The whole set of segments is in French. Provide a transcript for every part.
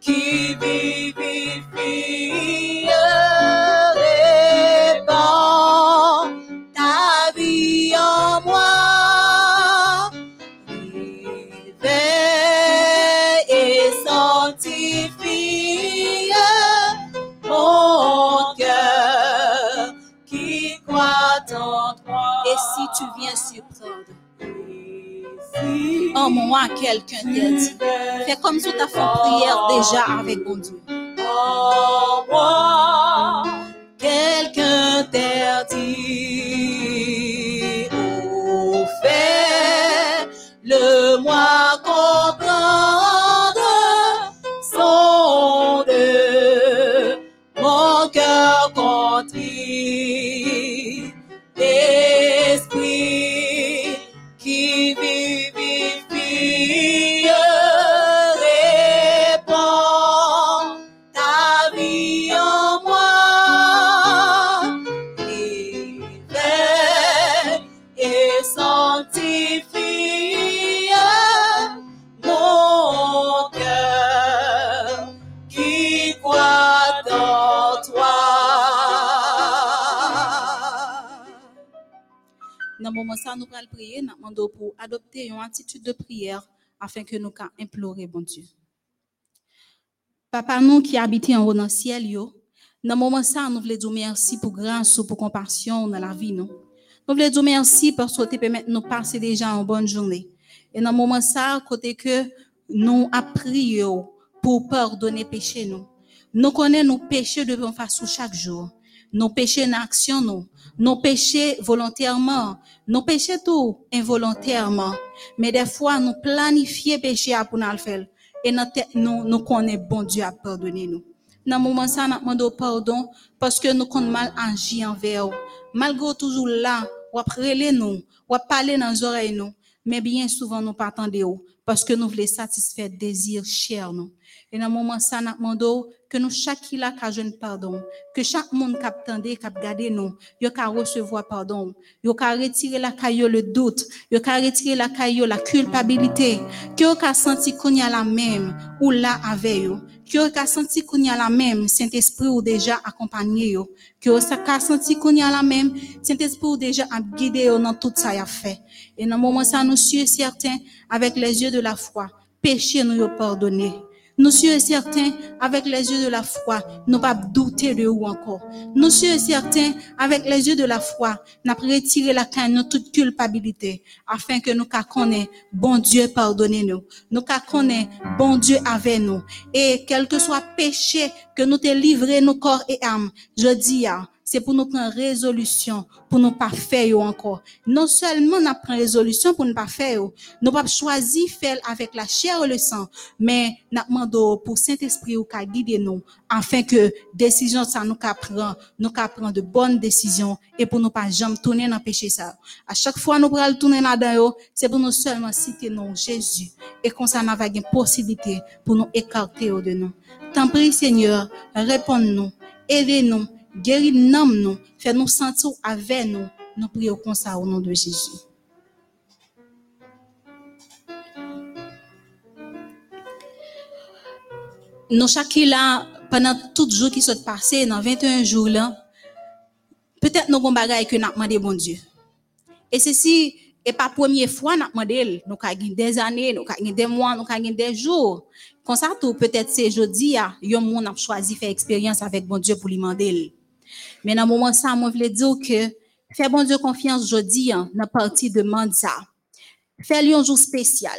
qui vivifie, répand ta vie en moi. Réveille et sanctifie mon cœur qui croit en toi. Et si tu viens surprendre, en moi, quelqu'un t'a dit, fais comme si tu as fait prière déjà avec mon Dieu. en moi, quelqu'un t'a dit, ça, nous allons prier, nous demandons pour adopter une attitude de prière afin que nous puissions implorer bon Dieu. Papa, nous qui habitons en haut dans le ciel, yo, dans ça, nous voulons dire merci pour grâce, pour compassion dans la vie. Nous, nous voulons dire merci parce que tu permettre nous passer déjà une bonne journée. Et dans moment ça, côté que nous appris pour pardonner péché nous. Nous connaissons nos péchés de façon chaque jour. Nos péchés en action, nous. Nos péchés volontairement. Nos péchés tout involontairement. Mais des fois, nous planifions péché pour nous le faire. Et nous, nous connaissons bon Dieu à pardonner nous. Dans le moment ça, nous demandons pardon parce que nous avons mal agi envers vous. Malgré toujours là, ou après nous, ou parler dans les oreilles nous. Mais bien souvent, nous pas attendre parce que nous voulons satisfaire désir cher nous. Et dans le moment ça, nous demandons que nous chaque qui là ka jeune pardon, que chaque monde qui attendé, qui regardé nous, yo ka recevoir pardon, yo ka retirer la caillou le doute, yo ka retirer la caillou la culpabilité, que yo ka senti qu'on y a la même ou là avec yo, que yo ka senti qu'on y a la même Saint-Esprit ou déjà accompagné yo, que yo sa ka senti qu'on y a la même Saint-Esprit ou déjà a guidé yo dans tout ça y a fait. Et dans le moment ça nous sommes certains avec les yeux de la foi, péché nous yo pardonné. Nous sommes certains, avec les yeux de la foi, nous pas douter de vous encore. Nous sommes certains, avec les yeux de la foi, nous retiré la crainte de toute culpabilité, afin que nous connaissions, bon Dieu, pardonnez-nous. Nous connaissions, bon Dieu, avec nous. Et quel que soit péché que nous te livré nos corps et âme, je dis, ah, c'est pour nous prendre résolution, pour nous pas faire encore. Non seulement nous prenons résolution pour ne pas faire, nous pas choisir faire avec la chair et le sang, mais nous demandons pour Saint-Esprit ou guider nous, afin que décision ça nous prend, nous ka prendre de bonnes décisions et pour nous pas jamais tourner dans le péché ça. À chaque fois nous prenons tourner là-dedans, c'est pour nous seulement citer non Jésus et qu'on ça pas une possibilité pour nous écarter de nous. Tant pis Seigneur, réponds-nous, aidez-nous, guéris nous, nous, fais-nous sentir avec nous. Nous prions comme ça au nom de Jésus. Nous chacun là, pendant tout jour qui sont passé, dans 21 jours là, peut-être nous avons des que nous demandé bon Dieu. Et ceci n'est pas la première fois que nous demandé, nous avons des années, nous avons des mois, nous avons des jours. Comme ça, peut-être c'est jeudi, il monde a choisi faire expérience avec bon Dieu pour lui demander. Mais dans le moment ça, moi, je voulais dire que fais bon Dieu confiance jeudi, dans la partie de ça. Fais-lui un jour spécial.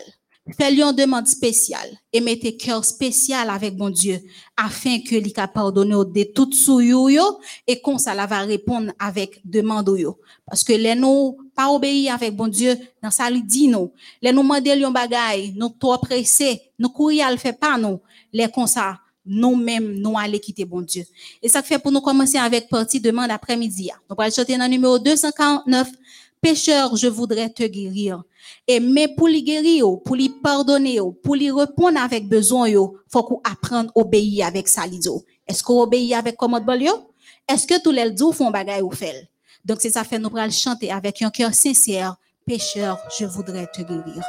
Fais-lui une demande spéciale et mettez cœur spécial avec bon Dieu afin que lui pardonne de tout sou yo yo et qu'on ça la répondre avec demande. Parce que les nous pas obéir avec bon Dieu dans ça lui dit nous. Les nous demander yon bagay, nous trop pressé, nous courir le fait pas nous. Les comme ça nous-mêmes, nous aller quitter bon Dieu. Et ça fait pour nous commencer avec partie demande après-midi. Nous allons chanter dans le numéro 249. Pécheur, je voudrais te guérir. Et mais pour lui guérir, pour lui pardonner, pour lui répondre avec besoin, yo, faut qu'on apprenne à obéir avec ça, Est-ce qu'on obéit avec commande yo? Est-ce que tous les jours font bagay ou fait? Donc, c'est ça fait nous allons chanter avec un cœur sincère. Pécheur, je voudrais te guérir.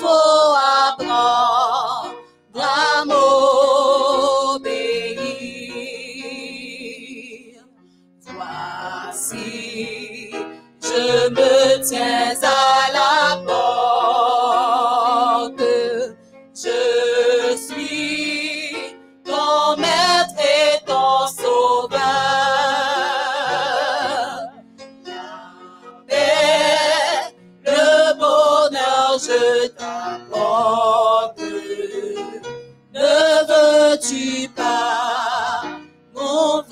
Il veux-tu pas m'ouvrir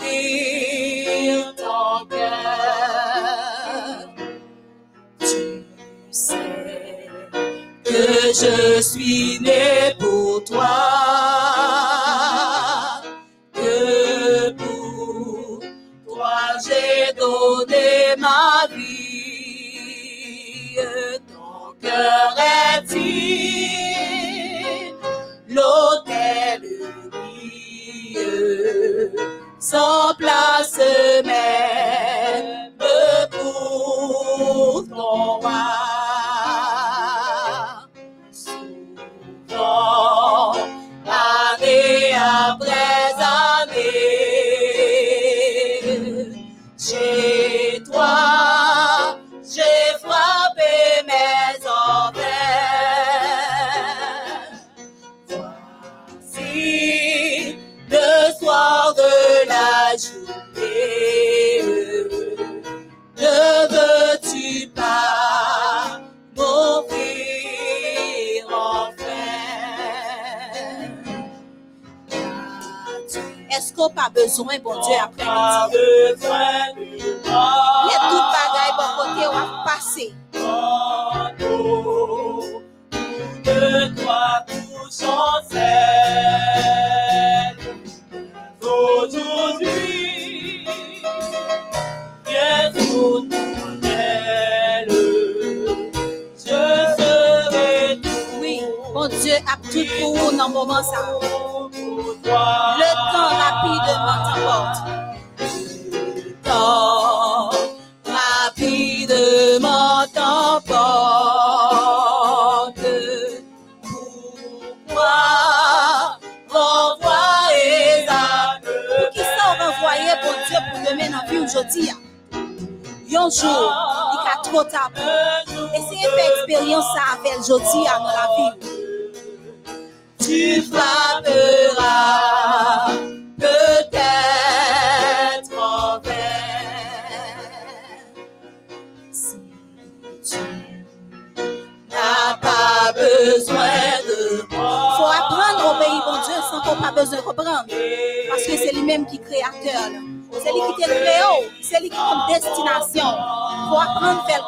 ton cœur? Tu sais que je suis né pour toi, que pour toi j'ai donné ma vie. Ton cœur est dit, l'autel brille, sans place qu'on pas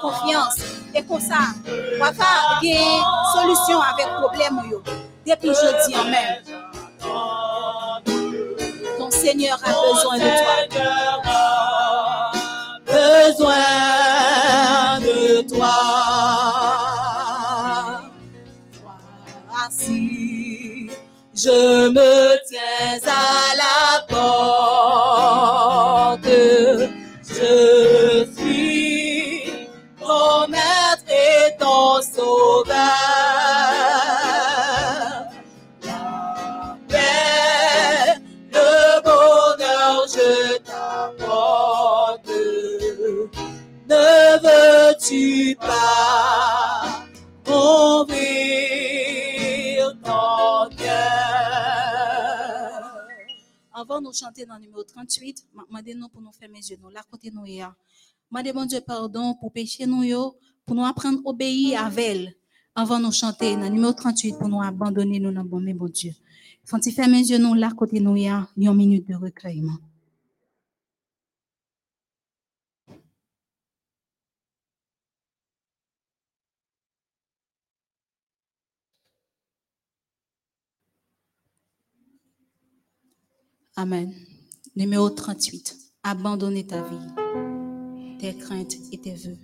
confiance. Et comme ça, on va faire une solution avec problème. Depuis jeudi en même. Chanter dans le numéro 38, demandez-nous pour nous faire mes yeux, nous, là côté nous. Demandez bon Dieu pardon pour pécher nous, pour nous apprendre à obéir à elle. Avant nous chanter dans le numéro 38, pour nous abandonner nous dans bon, Dieu. Quand tu fais mes yeux, nous, là côté nous, ya, une minute de recueillement. Amen. Numéro 38. Abandonner ta vie, tes craintes et tes vœux.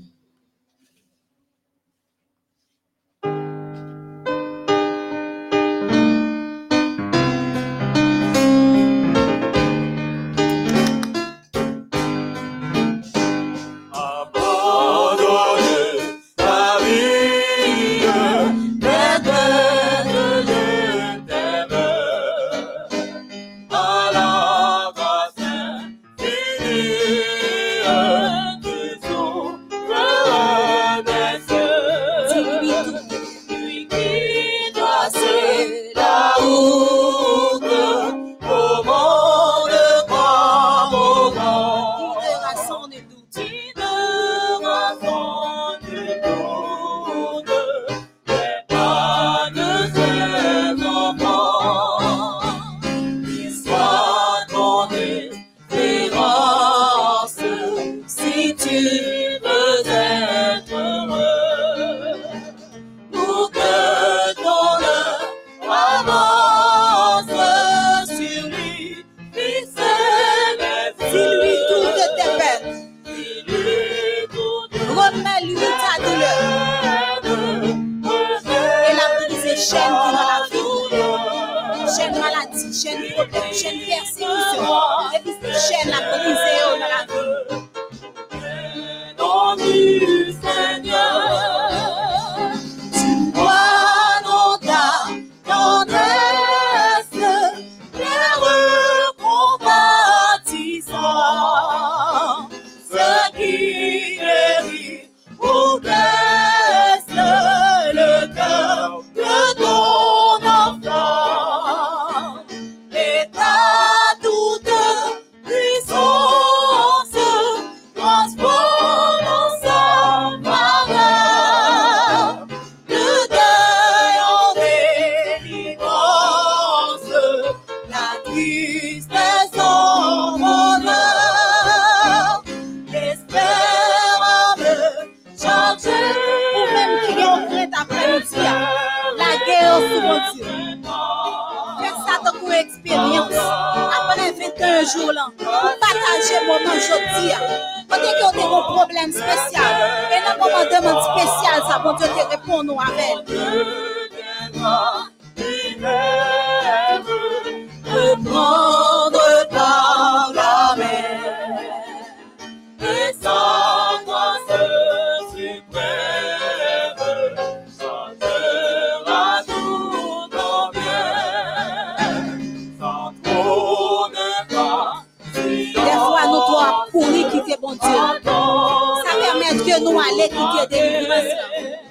Que nous aller quitter délivrance.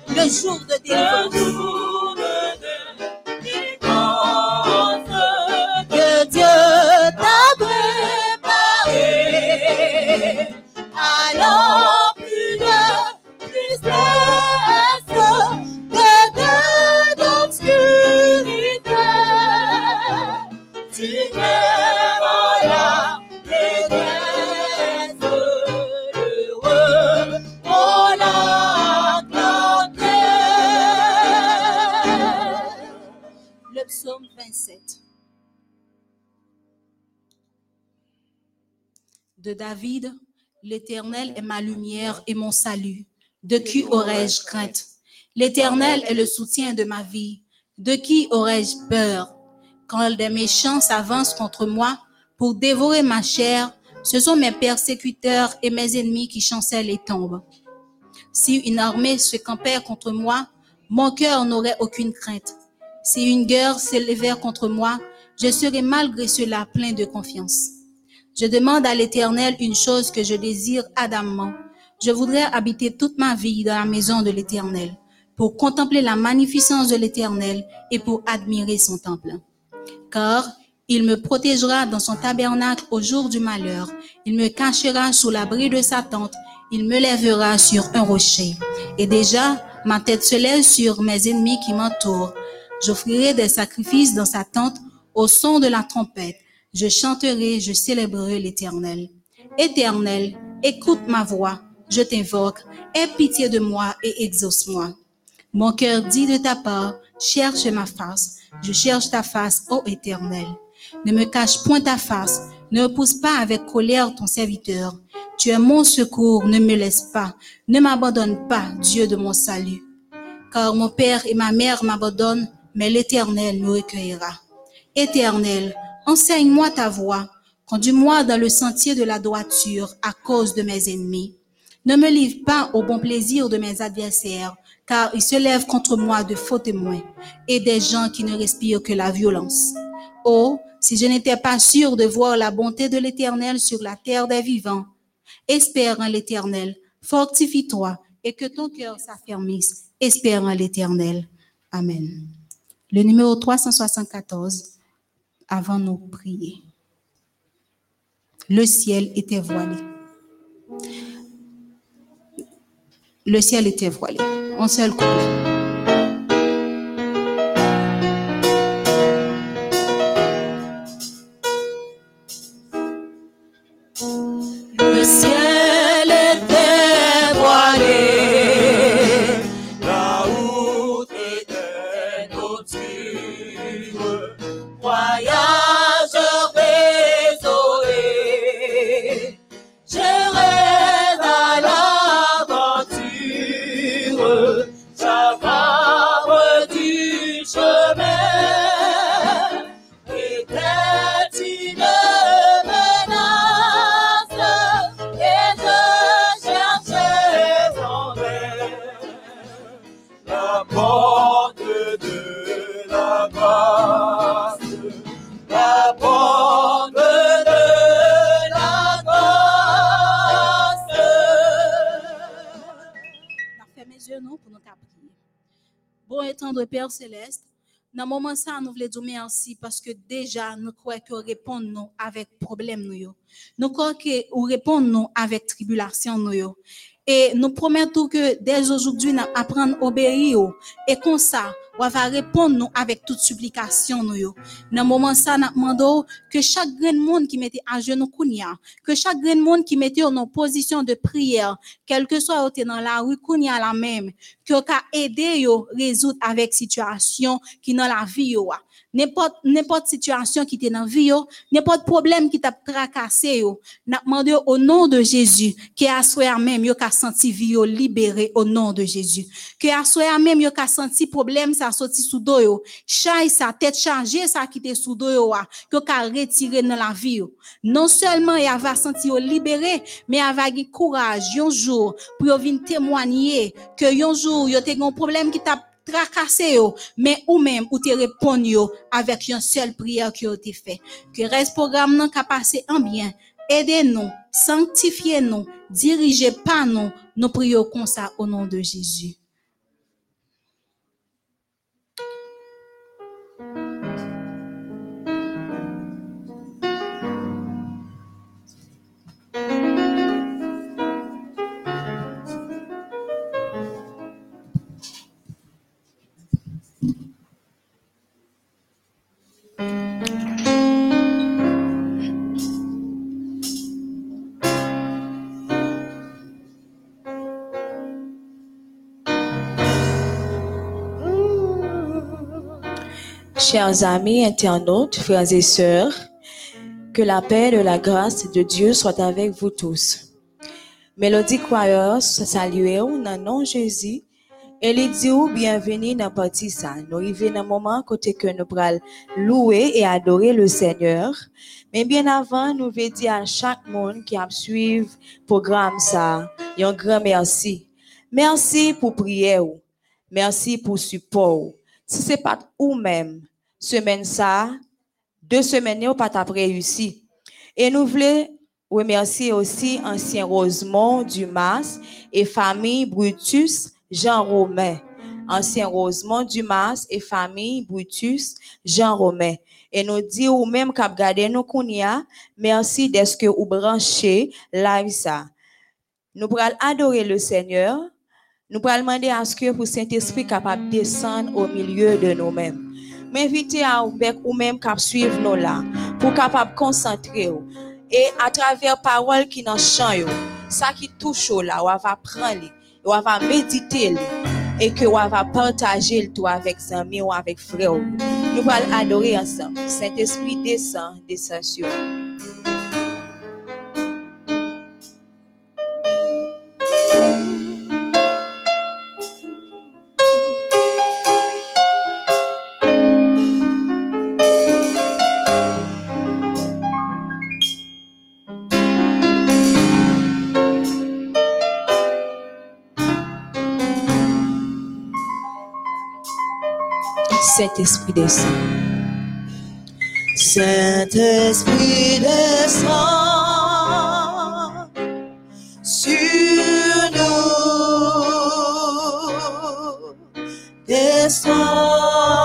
Le jour de délivrance. David, l'Éternel est ma lumière et mon salut. De qui aurais-je crainte? L'Éternel est le soutien de ma vie. De qui aurais-je peur? Quand des méchants s'avancent contre moi pour dévorer ma chair, ce sont mes persécuteurs et mes ennemis qui chancellent et tombent. Si une armée se campait contre moi, mon cœur n'aurait aucune crainte. Si une guerre s'élevait contre moi, je serais malgré cela plein de confiance. Je demande à l'Éternel une chose que je désire ardemment. Je voudrais habiter toute ma vie dans la maison de l'Éternel, pour contempler la magnificence de l'Éternel et pour admirer son temple. Car il me protégera dans son tabernacle au jour du malheur. Il me cachera sous l'abri de sa tente. Il me lèvera sur un rocher. Et déjà, ma tête se lève sur mes ennemis qui m'entourent. J'offrirai des sacrifices dans sa tente au son de la trompette. Je chanterai, je célébrerai l'Éternel. Éternel, écoute ma voix, je t'invoque, aie pitié de moi et exauce-moi. Mon cœur dit de ta part, cherche ma face, je cherche ta face, ô Éternel. Ne me cache point ta face, ne pousse pas avec colère ton serviteur. Tu es mon secours, ne me laisse pas, ne m'abandonne pas, Dieu de mon salut. Car mon père et ma mère m'abandonnent, mais l'Éternel me recueillera. Éternel, enseigne-moi ta voie, conduis-moi dans le sentier de la droiture à cause de mes ennemis. Ne me livre pas au bon plaisir de mes adversaires, car ils se lèvent contre moi de faux témoins et des gens qui ne respirent que la violence. Oh, si je n'étais pas sûr de voir la bonté de l'Éternel sur la terre des vivants, espère en l'Éternel, fortifie-toi et que ton cœur s'affermisse. Espère en l'Éternel. Amen. Le numéro 374, avant nos prier. Le ciel était voilé. Le ciel était voilé. Seul couplet. Le Gospel. Céleste, dans le moment ça, nous voulons dire merci parce que déjà, nous croyons que répondre nous avec problème nous. Nous croyons que vous répondre nous avec tribulation nous. Et nous promettons que dès aujourd'hui, nous apprendre à obéir. Et comme ça, on va répondre nous avec toute supplication nous. yo. Dans moment ça, nous demandons que chaque grand monde qui mettait à genoux kounia, que chaque grand monde qui mettait en position de prière, quel que soit t'es dans la rue kounia la même, que ka aider yo résoudre avec situation qui dans la vie yo. N'importe n'importe situation qui t'est dans vie n'importe problème qui t'a tracassé yo, n'a demandé au nom de Jésus, que à soir même yo ka senti vie libéré au nom de Jésus. Que à soir même yo ka senti problème ça sorti sous dos yo, chay sa tête chargée ça qui était sous dos yo, que ka retirer dans la vie yo. Non seulement y va senti yo libéré, mais y va courage un jour pour venir témoigner que un jour yo te un problème qui t'a tracassé yo, mais ou même ou te répondre avec une seule prière qui a été fait. Que reste programme nan ka passé en bien. Aidez-nous, sanctifiez-nous, dirigez pas nous, nous prions comme ça au nom de Jésus. Chers amis internautes, frères et sœurs, que la paix et la grâce de Dieu soit avec vous tous. Mélodie Choir salue dans le nom de Jésus et les dit bienvenue dans partie ça. Nous arrivons un moment côté que nous pourrons louer et adorer le Seigneur. Mais bien avant, nous voulons dire à chaque monde qui a suivi le programme ça, un grand merci. Merci pour prier. ou. Merci pour support. Si c'est pas ou même, semaine ça, deux semaines, ou pas réussi. Et nous voulons remercier aussi ancien Rosemont Dumas et famille Brutus Jean Romain. Ancien Rosemont Dumas et famille Brutus Jean Romain. Et nous dit ou même k'ap gade nous kounia, merci d'être que branché live ça. Nous pourrons adorer le Seigneur. Nous pourrons demander à ce que pour Saint-Esprit capable de descendre au milieu de nous-mêmes. M'inviter à ou même cap suivre là pour capable concentrer et à travers paroles qui dans chant ça qui touche ou là, ou va prendre ou va méditer et que ou va partager le tout avec amis ou avec frères. ou. Nous allons adorer ensemble. Saint-Esprit descend, descend sur nous. Saint-Esprit descend. Saint-Esprit descend sur nous, descend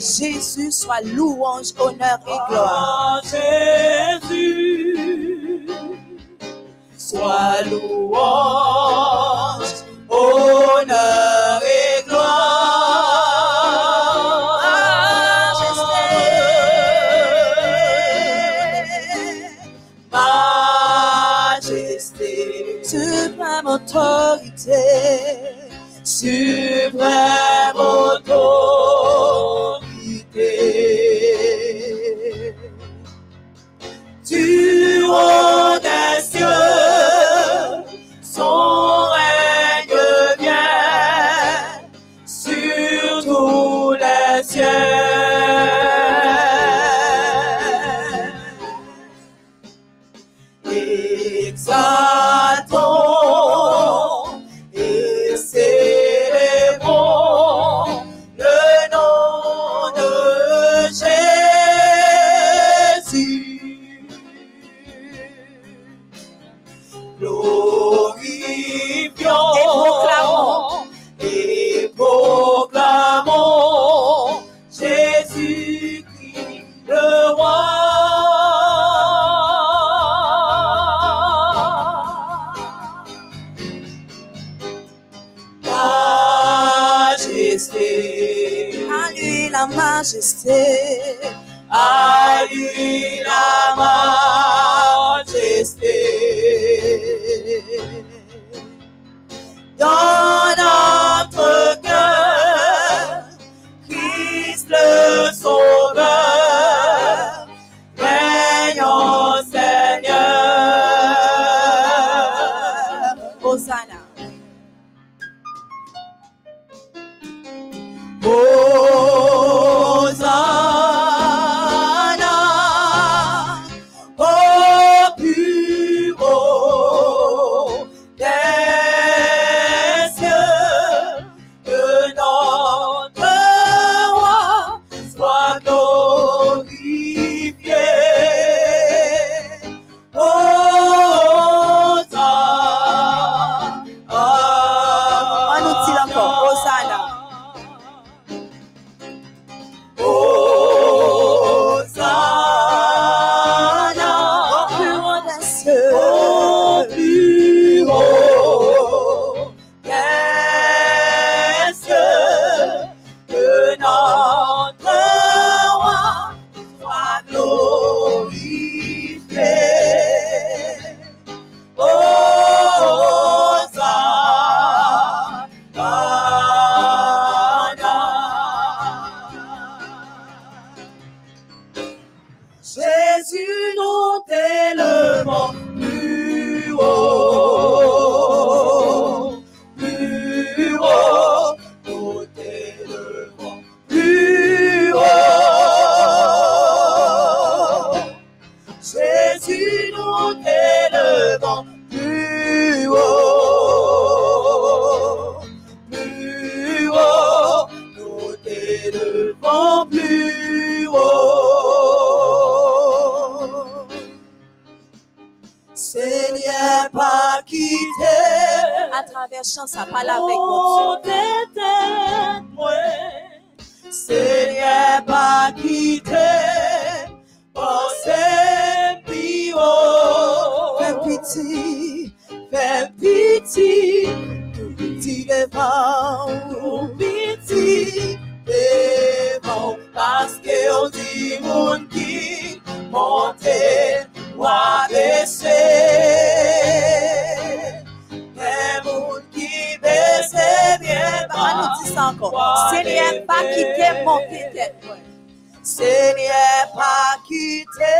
Jésus soit louange, honneur et gloire. À Jésus soit louange, honneur et gloire. Majesté, Majesté, suprême autorité, suprême autorité. exaltons sa ankon. Se liye pa ki te monte tet mwen. Se liye pa ki te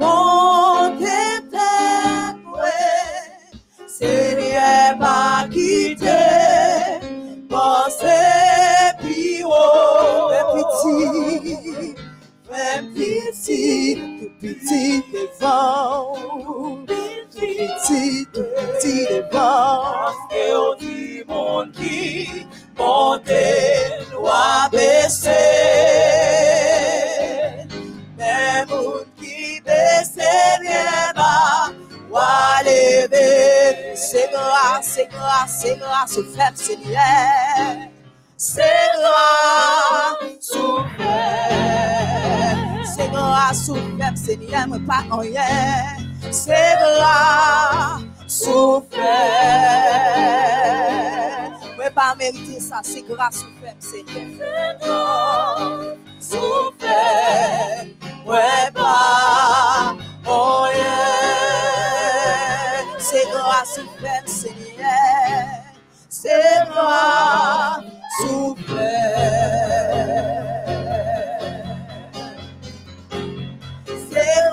monte tet mwen. Se liye pa ki te panse pi oh, petit, Fè piti, fè piti, fè piti devan grâce, c'est grâce, c'est grâce au faible Seigneur. C'est grâce au faible. C'est grâce au faible Seigneur, moi pas en rien. C'est grâce au faible. Moi pas mériter ça, c'est grâce au faible Seigneur. Souffert, ouais, pas moyen. C'est grâce au faible Seigneur. C'est grâce au faible. C'est grâce au faible. C'est grâce au faible. Ouais, pas moyen. Chouk moi-même tout, chouk moi-même tout, où elle aime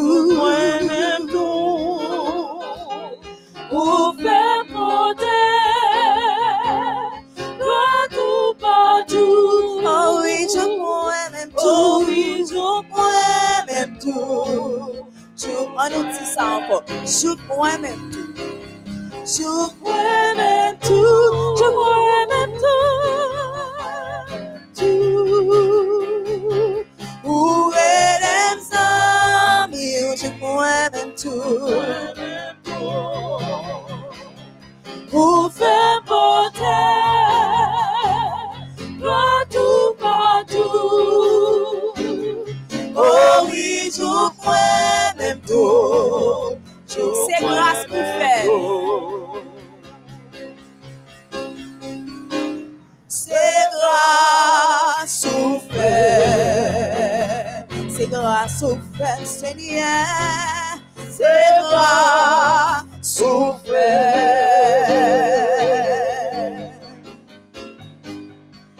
tout, moi-même tout. Partout. oh oui, chouk moi-même Oh tout, oui, je moi-même tout, chouk, on nous dit ça encore, chouk moi-même tout, chouk moi-même tout, chouk moi-même tout, tout, chouk moi-même tout. Pour faire porter, toi tout partout. Oh oui, tout point, même tout. C'est grâce pour faire. C'est grâce au fait. C'est grâce au fait, Seigneur. C'est grâce au fait.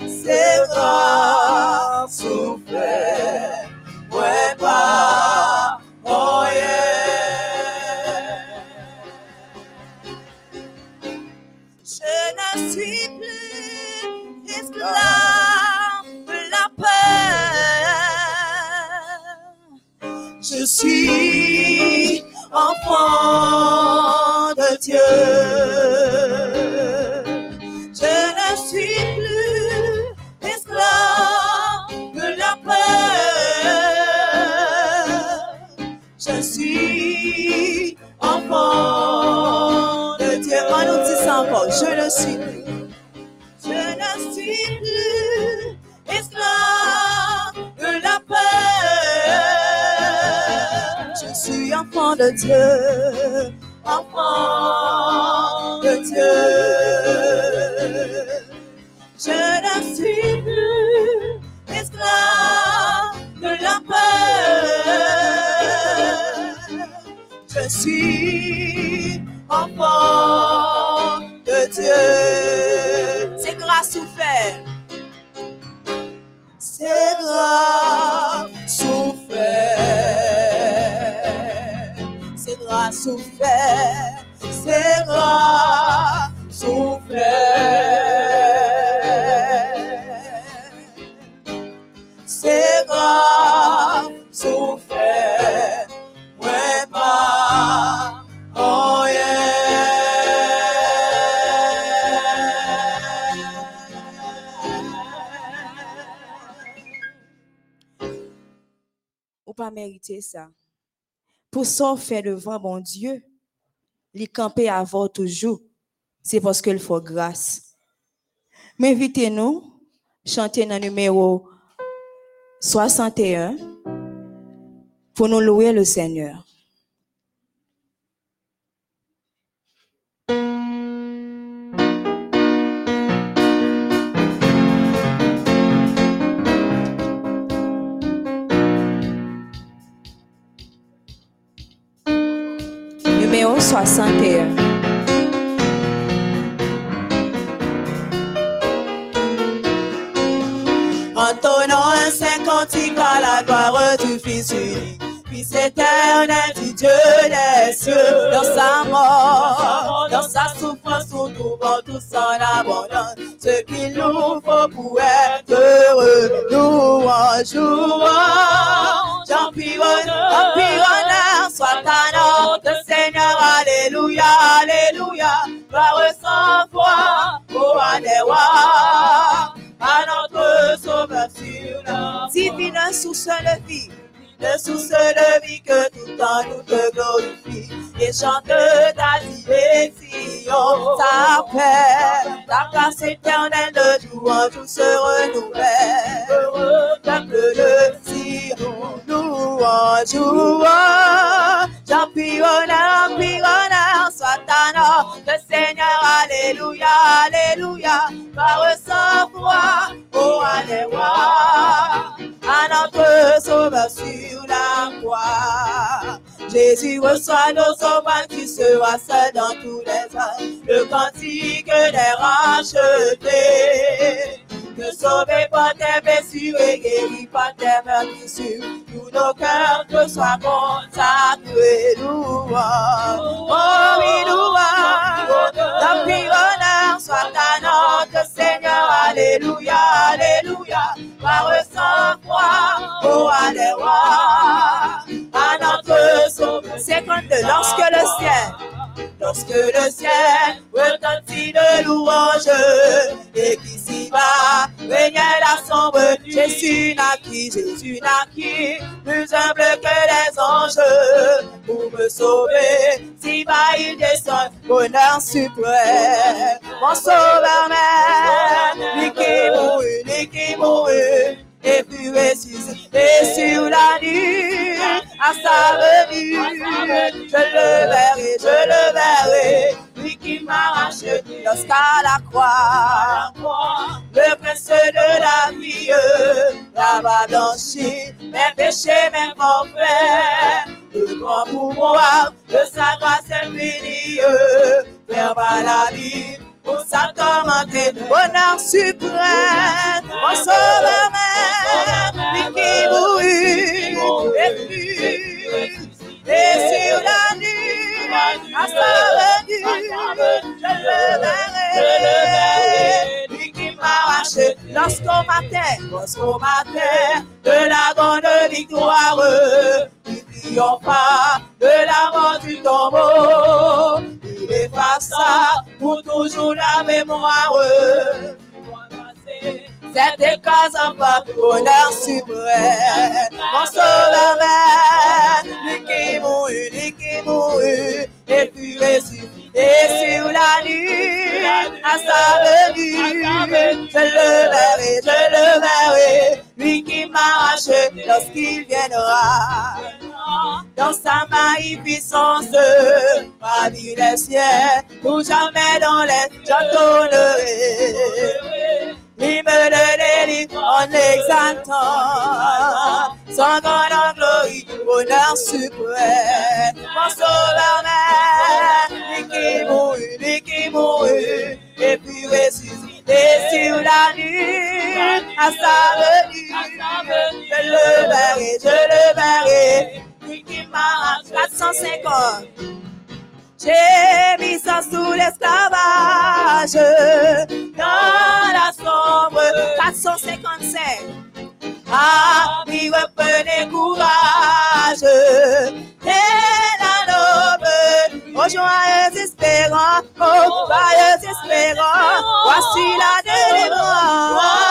C'est grâce au fait. Ouais, pas moyen. Je ne suis plus esclave peur. Je suis enfant Pour ça, faire devant bon Dieu, les camper avant toujours, c'est parce qu'il faut grâce. M'invitez-nous, chanter dans le numéro 61 pour nous louer le Seigneur. Ce qu'il nous par sans foi, oh, Alléluia, à notre sauveur sur la croix. Jésus reçoit nos offrandes qui sera seul dans tous les âges. Le cantique des rachetés. Que sauvé par tes blessures et guéri par tes meurtrissures. Tous nos cœurs te soient consacrés. Louange. Oh oui, louange. La honneur soit à notre Seigneur. Alléluia, Alléluia. Par sans foi, oh Alléluia. À notre sauveur. 52. Lorsque le ciel lorsque le ciel retentit de louanges et qu'ici bas régnait la sombre. Jésus naquit, Jésus naquit, plus humble que les anges pour me sauver. Si bas il descend, bonheur suprême, mon sauveur même, lui qui mourut, lui qui mourut et puis ressuscité sur la nuit à sa venue. Je le verrai, je le verrai, lui qui m'a racheté jusqu'à la croix. Le prince de la vie, là-bas blanchi mes péchés, mes forfaits. Le grand pouvoir de sa grâce infinie, par la vie pour sa commenter, bonheur suprême, mon même, qui mourut, et puis, et sur la nuit, à sa venue, je le verrai, qui m'arrache, lorsqu'au matin, lorsqu'au matin, de la grande victoire, triompha de la mort du tombeau. Il effaça pour toujours la mémoire. Cette écrase en pas bonheur suprême. Mon sauveur lui qui mourut, lui qui mourut, et puis ressuscité sur la nuit, à sa venue. Je le verrai, je le verrai, lui qui m'arrache lorsqu'il viendra dans sa magnificence, parmi les cieux, ou jamais dans les j'entendrai. Il me délivre en exaltant son grande gloire, bonheur suprême. Mon sauveur même, lui qui mourut, lui qui mourut, et puis ressuscité sur la nuit, à sa venue. Je le verrai, je le verrai, lui qui m'a 450. J'ai mis ça sous l'esclavage dans la sombre 455. Ah, oui, reprenez courage. Et la noble, oh joyeux espérant, oh joyeux espérant, voici la délivrance.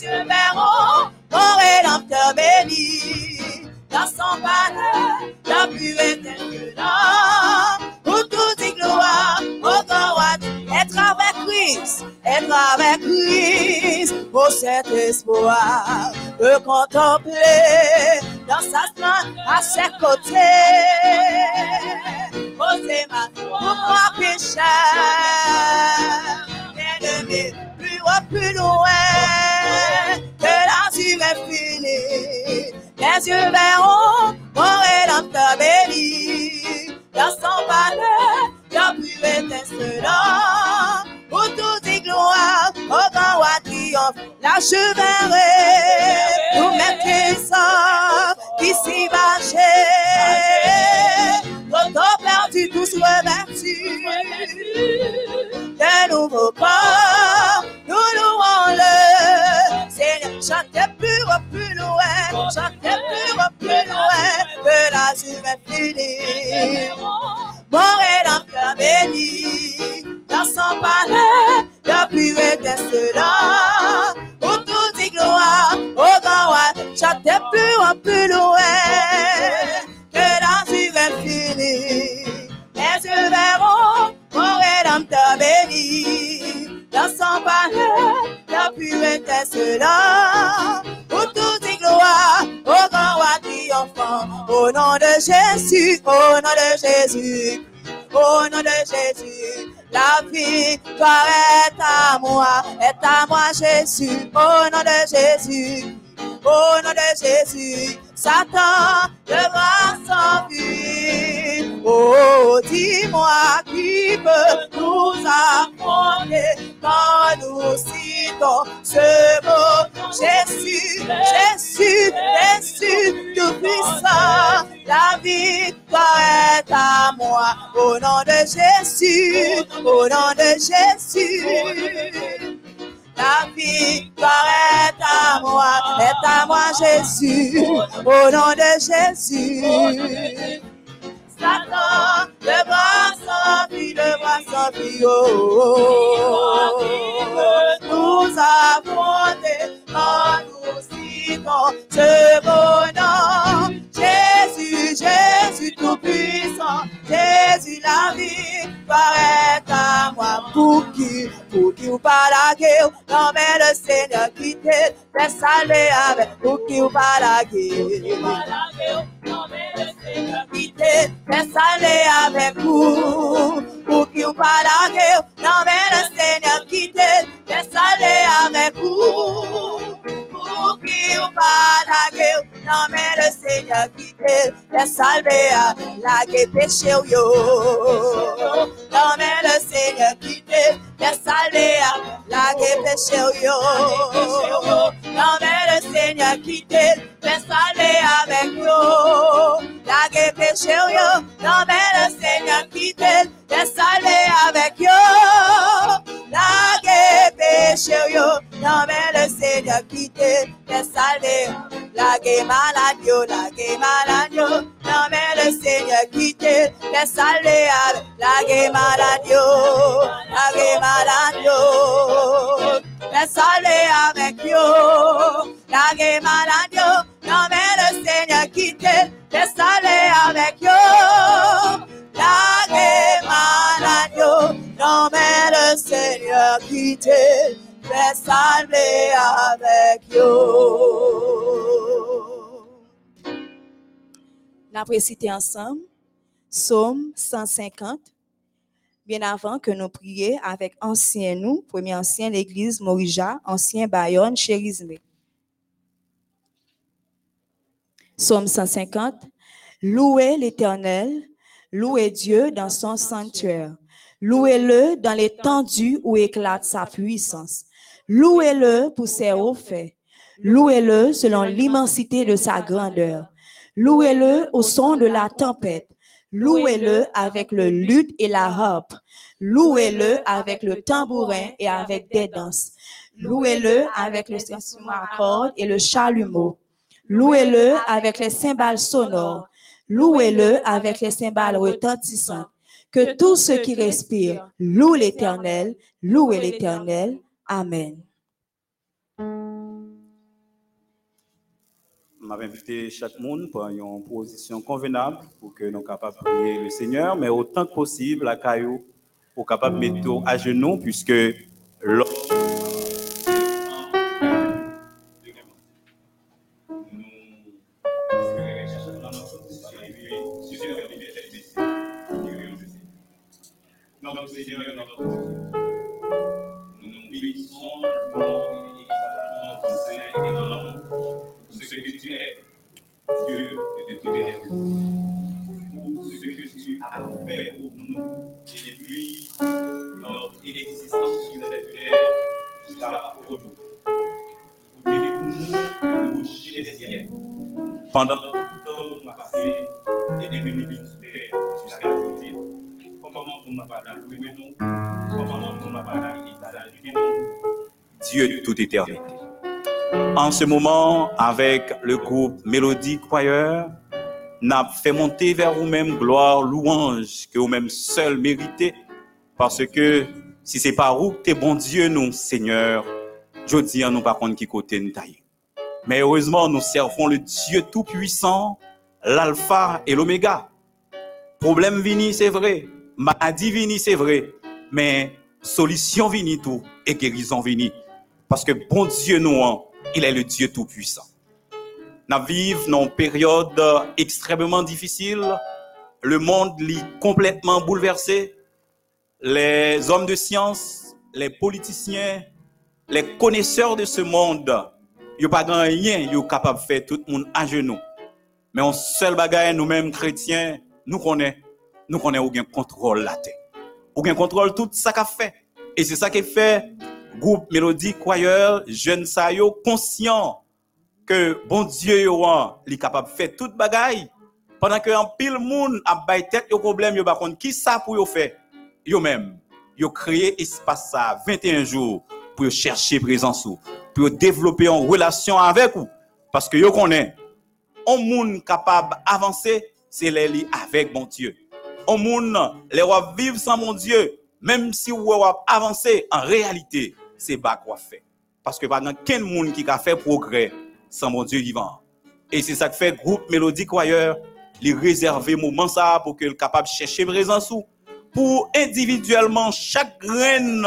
Jésus verront mon rédempteur béni. Dans son palais, la plus éternelle pour toute gloire, encore à être avec Christ, être avec Christ, pour cet espoir de contempler dans sa splendeur à ses côtés. Posez ma foi, pécheur. yeux verront mon rédempteur béni. Dans son palais, y'a plus étincelant. Pour toutes les gloires, au grand roi triomphe, la chevalière. Jesus. Laguer péché ou yo. Cité ensemble Psaume 150, bien avant que nous prions avec ancien nous, premier ancien l'église Morija, ancien Bayonne, Chérisme. Psaume 150, louez l'Éternel, louez Dieu dans son sanctuaire, louez-le dans l'étendue où éclate sa puissance, louez-le pour ses hauts faits, louez-le selon l'immensité de sa grandeur, louez-le au son de la tempête, Louez-le avec le luth et la harpe. Louez-le avec le tambourin et avec des danses. Louez-le avec le instrument à cordes et le chalumeau. Louez-le avec les cymbales sonores. Louez-le avec les cymbales retentissantes. Que tous ceux qui respirent louent l'Éternel, louez l'Éternel. Amen. M'a invité chaque monde pour une position convenable pour que nous soyons capables de prier le Seigneur, mais autant que possible, la caillou, pour capable de mettre à genoux, puisque l'homme. Dieu de tout pour ce que tu as fait pour nous, et depuis jusqu'à aujourd'hui. Pour nous, nous des. Pendant tout le temps qu'on a passé, et devenu ministère jusqu'à aujourd'hui. Comment on n'a pas nous, comment on n'a pas Dieu de toute éternité. En ce moment, avec le groupe Mélodie Choir, n'a fait monter vers vous-même gloire, louange, que vous-même seul méritez, parce que si c'est pas vous, t'es bon Dieu, nous, Seigneur, je dis à nous par contre qui côté nous taille. Mais heureusement, nous servons le Dieu Tout-Puissant, l'Alpha et l'Oméga. Problème vini, c'est vrai. Maladie vini, c'est vrai. Mais solution vini tout et guérison vini. Parce que bon Dieu, nous, hein, il est le Dieu Tout-Puissant. Nous vivons dans une période extrêmement difficile. Le monde est complètement bouleversé. Les hommes de science, les politiciens, les connaisseurs de ce monde, ils pas rien, ils sont capables de faire tout le monde à genoux. Mais on seul bagaille, nous-mêmes chrétiens, nous connaissons, nous connaissons aucun contrôle la terre. Aucun contrôle tout ça qu'a fait. Et c'est ça qui fait groupe Mélodie Choir, jeunes sa yo conscient que bon Dieu yo est capable de faire toute bagaille. Pendant que un pile monde a bay tête au problème yo pas qui ça pour yo faire? Yo même yo créé espace ça 21 jours pour yo chercher présence ou pour yo développer en relation avec vous parce que yo connaît un monde capable avancer c'est les avec bon Dieu. Un monde les vivre sans mon Dieu même si vous avancer en réalité c'est pas quoi faire. Parce que pas quel monde qui a fait progrès sans mon Dieu vivant. Et c'est ça que fait groupe Mélodie Choir, les réserver moment ça pour que capable de chercher présence ou pour individuellement chaque graine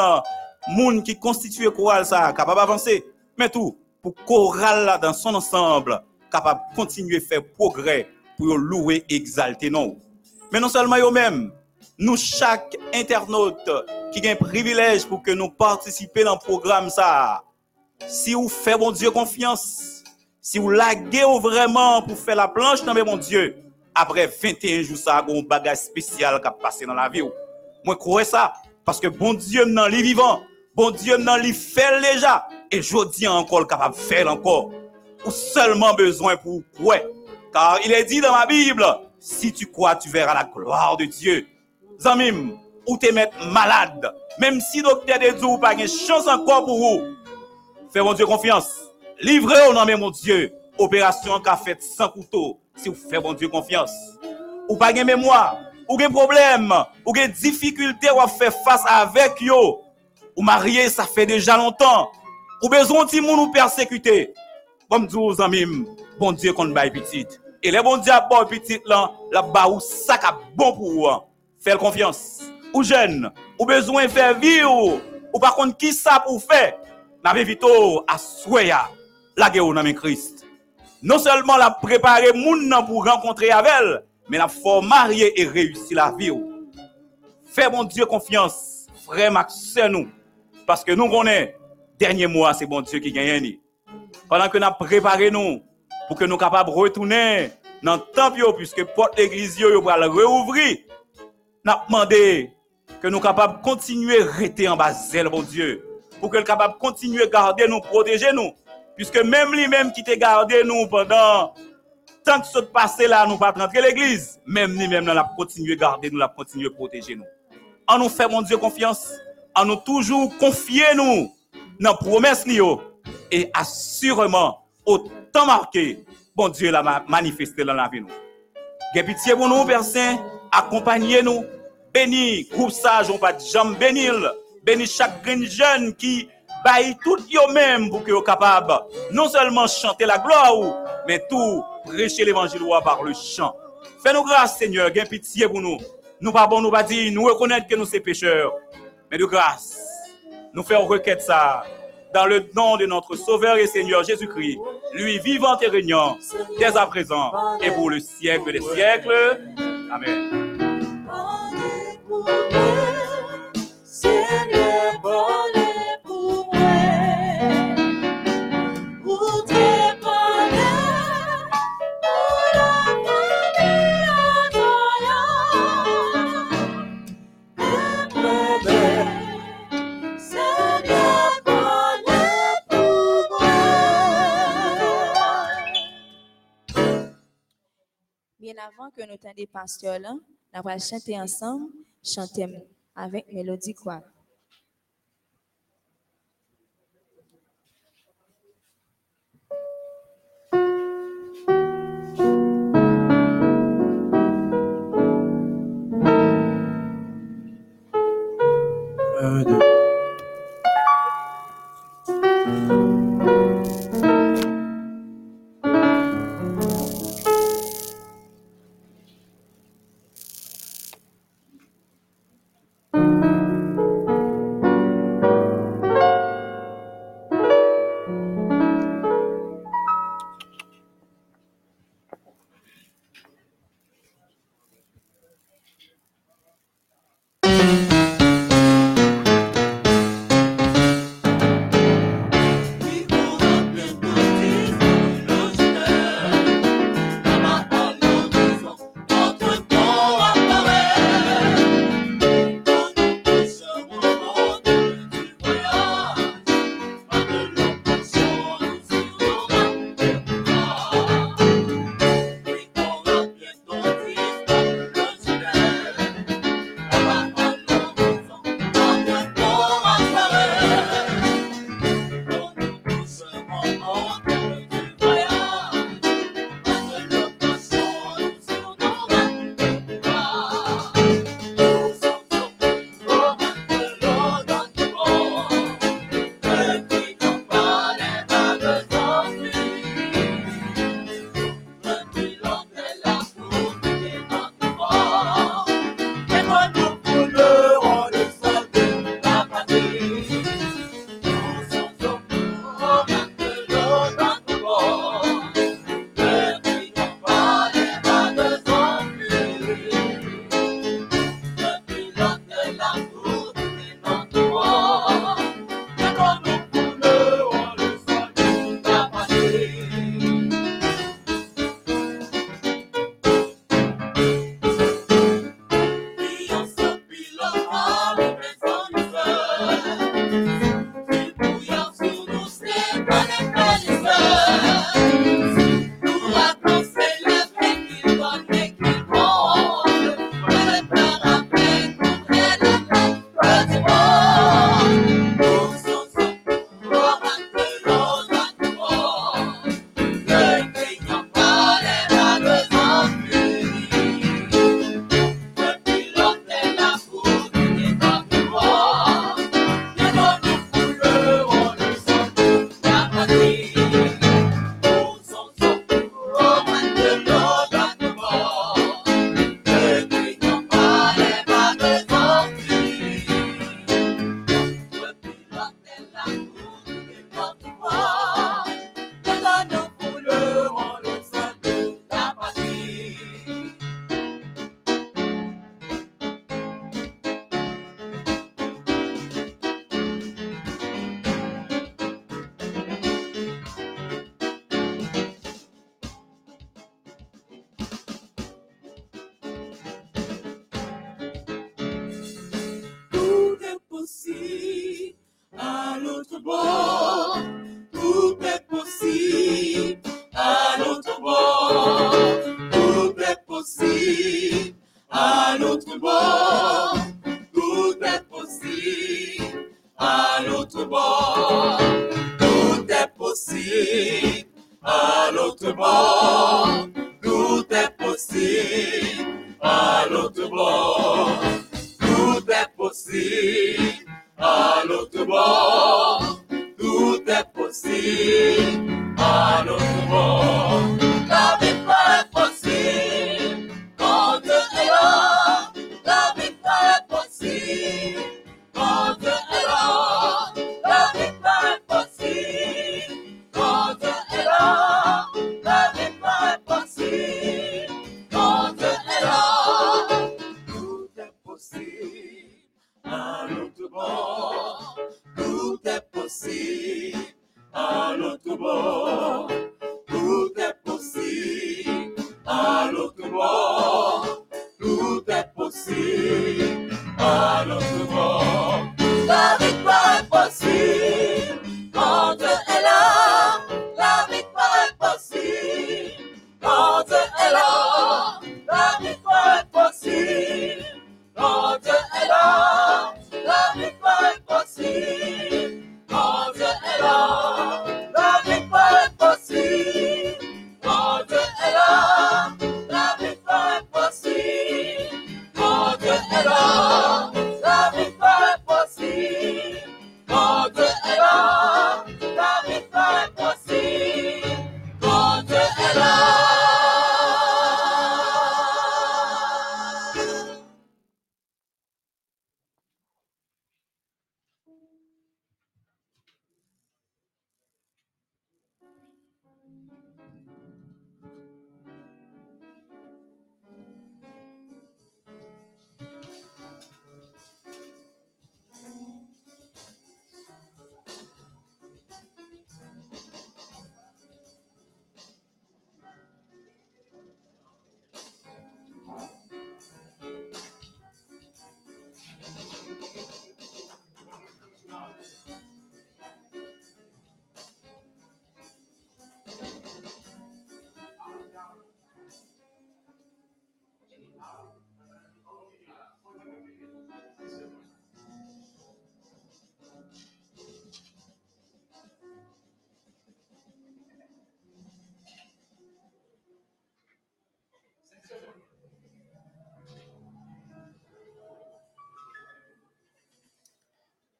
moun qui constitue chorale ça capable d'avancer, mais tout pour chorale là dans son ensemble capable de continuer à faire progrès pour louer exalter non. Mais non seulement eux-mêmes, nous chaque internaute qui a un privilège pour que nous participions dans le programme ça. Si vous faites mon Dieu confiance, si vous laguez vraiment pour faire la planche dans mon Dieu, après 21 jours ça, un bagage spécial qui a passé dans la vie. Moi crois ça parce que bon Dieu dans les vivant, bon Dieu dans les fait déjà et je dis encore capable de faire encore. Ou seulement besoin pour ouais. Car il est dit dans ma Bible, si tu crois, tu verras la gloire de Dieu. zanmim, ou te met malade, mem si dokter de zou pa gen chans anko pou ou, fè bon Diyo konfians, livre ou nan men mon Diyo, operasyon ka fèt san koutou, si ou fè bon Diyo konfians, ou pa gen memwa, ou gen problem, ou gen dificulte ou a fè fass avèk yo, ou marye sa fè deja lontan, ou bezon ti moun ou persekute, bon Diyo zanmim, bon Diyo kon bay pitit, e le bon Diyo ap bon pitit lan, la ba ou sak ap bon pou ou an, Faites confiance. Ou jeune, ou besoin faire vivre, ou par contre qui ça pour faire? N'avez vite à souhaiter la guerre dans Christ. Non seulement la préparer moun pour rencontrer avec elle, mais la faut marier et réussir la vie. Fais mon Dieu confiance, frère Max, nous. Parce que nous connaissons, dernier mois, c'est bon Dieu qui gagne. Pendant que nous préparé nous, pour que nous capables de retourner dans le temple, puisque porte l'église, yo va le réouvrir. Nous demandé que nous capables de continuer à rester en bas zèle, bon Dieu. Pour que nous capable de continuer à garder nous, protéger nous. Puisque même lui-même qui t'a gardé nous pendant tant que ce passé là, nous pas rentrer l'église. Même lui-même, nous a continué à garder nous, a continué à protéger nous. En nous fait, mon Dieu, confiance. En nous toujours confier nous dans la promesse et assurément au temps marqué, bon Dieu l'a manifesté dans la vie nous. pitié pour nous, Père Saint, accompagnez-nous, bénis, groupe sage, on pas jamais bénir, bénis chaque jeune qui baille tout eux-mêmes pour qu'ils soient non seulement chanter la gloire, mais tout prêcher l'évangile par le chant. Fais-nous grâce, Seigneur, gain pitié pour nous. Nous pas bon, nous pas dire, nous reconnaître que nous sommes pécheurs, mais de grâce, nous faisons requête ça dans le nom de notre Sauveur et Seigneur Jésus-Christ, lui vivant et régnant dès à présent et pour le siècle des siècles. Amen. Avant que nous des pasteurs là, nous allons chanter ensemble, chanter avec mélodie quoi. Thank you.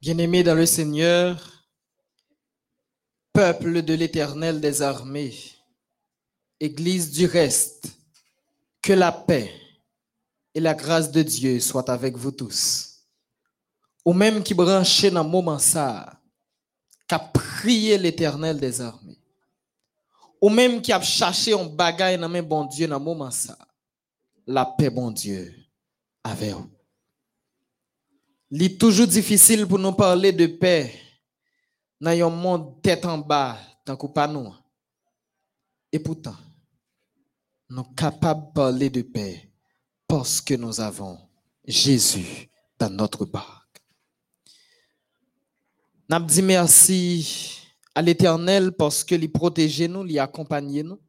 Bien-aimés dans le Seigneur, peuple de l'Éternel des armées, Église du reste, que la paix et la grâce de Dieu soient avec vous tous. Ou même qui branché dans le moment ça, qui a prié l'Éternel des armées. Ou même qui a cherché un bagage dans le bon Dieu dans le moment ça, la paix bon Dieu avec vous. Il est toujours difficile pour nous parler de paix dans un monde tête en bas, tant que pas nous. Et pourtant, nous sommes capables de parler de paix parce que nous avons Jésus dans notre barque. Nous dit merci à l'Éternel parce que il protège nous, accompagne nous.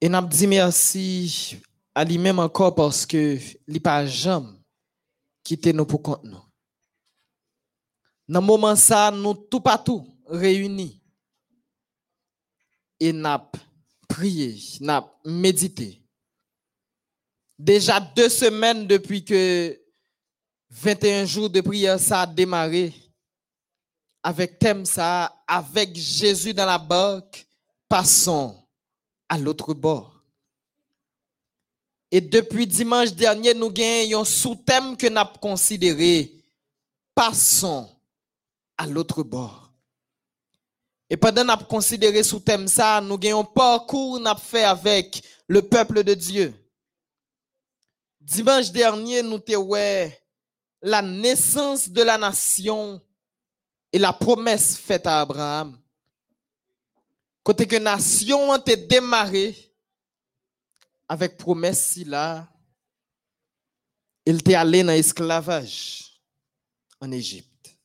Et nous dit merci à lui-même encore parce que il pas jamais quitter nous pour compte nous. Dans le moment nous tout partout réunis et n'a prié, n'a médité. Déjà deux semaines depuis que 21 jours de prière ça a démarré avec thème ça, avec Jésus dans la barque, passons à l'autre bord. Et depuis dimanche dernier, nous gagnons un sous-thème que nous avons considéré. Passons à l'autre bord. Et pendant que nous considéré sous-thème ça, nous gagnons un parcours nous fait avec le peuple de Dieu. Dimanche dernier, nous avons la naissance de la nation et la promesse faite à Abraham. Côté que nation a été démarrée, avec promesse là, il était allé dans l'esclavage en Égypte.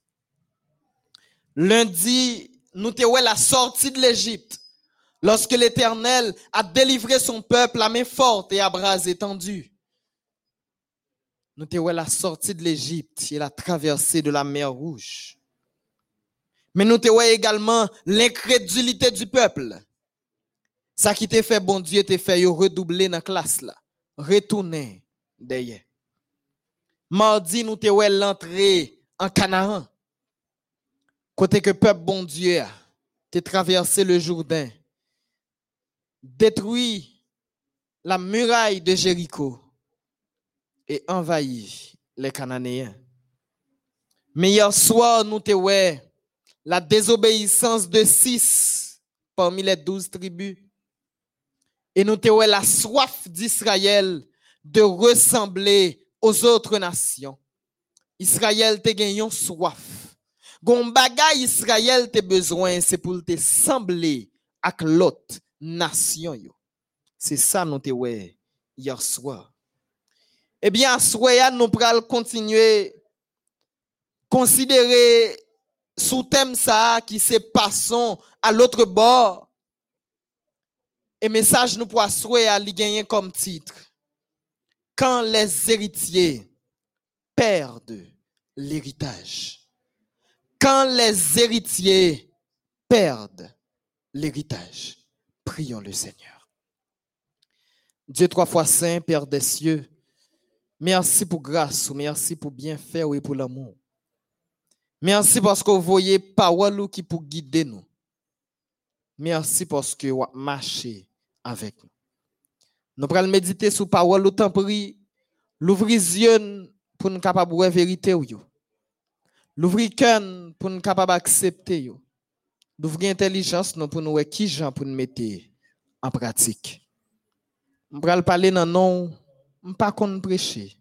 Lundi, nous avons la sortie de l'Égypte. Lorsque l'Éternel a délivré son peuple à main forte et à bras étendus. Nous avons la sortie de l'Égypte et la traversée de la mer Rouge. Mais nous avons également l'incrédulité du peuple Ça qui te fait bon Dieu te fait redoubler dans la classe là. Retourner derrière. Mardi nous te l'entrée en Canaan. Côté que peuple bon Dieu te traversé le Jourdain. Détruit la muraille de Jéricho et envahi les Cananéens. Mais hier soir, nous te la désobéissance de six parmi les douze tribus. Et nous ouais la soif d'Israël de ressembler aux autres nations. Israël te gagné soif. Gon bagay Israël te besoin, c'est pour te sembler avec l'autre nation. C'est ça nous te ouais hier soir. Eh bien, soir, nous pourrons continuer considérer sous thème ça qui se passons à l'autre bord. Et message nous pour souhaiter à gagner comme titre. Quand les héritiers perdent l'héritage. Quand les héritiers perdent l'héritage. Prions le Seigneur. Dieu trois fois saint, Père des cieux, merci pour grâce, merci pour bien faire et pour l'amour. Merci parce que vous voyez parole qui pour guider nous. Merci parce que vous marchez avec nous. Nous allons méditer sur parole au temps pris, l'ouvrir les yeux pour nous capables de vérité ou. L'ouvrir cœur pour nous capables d'accepter yo. L'ouvrir intelligence nous pour nous qui pour nous mettre en pratique. Nous allons parler dans non, pas qu'on prêcher,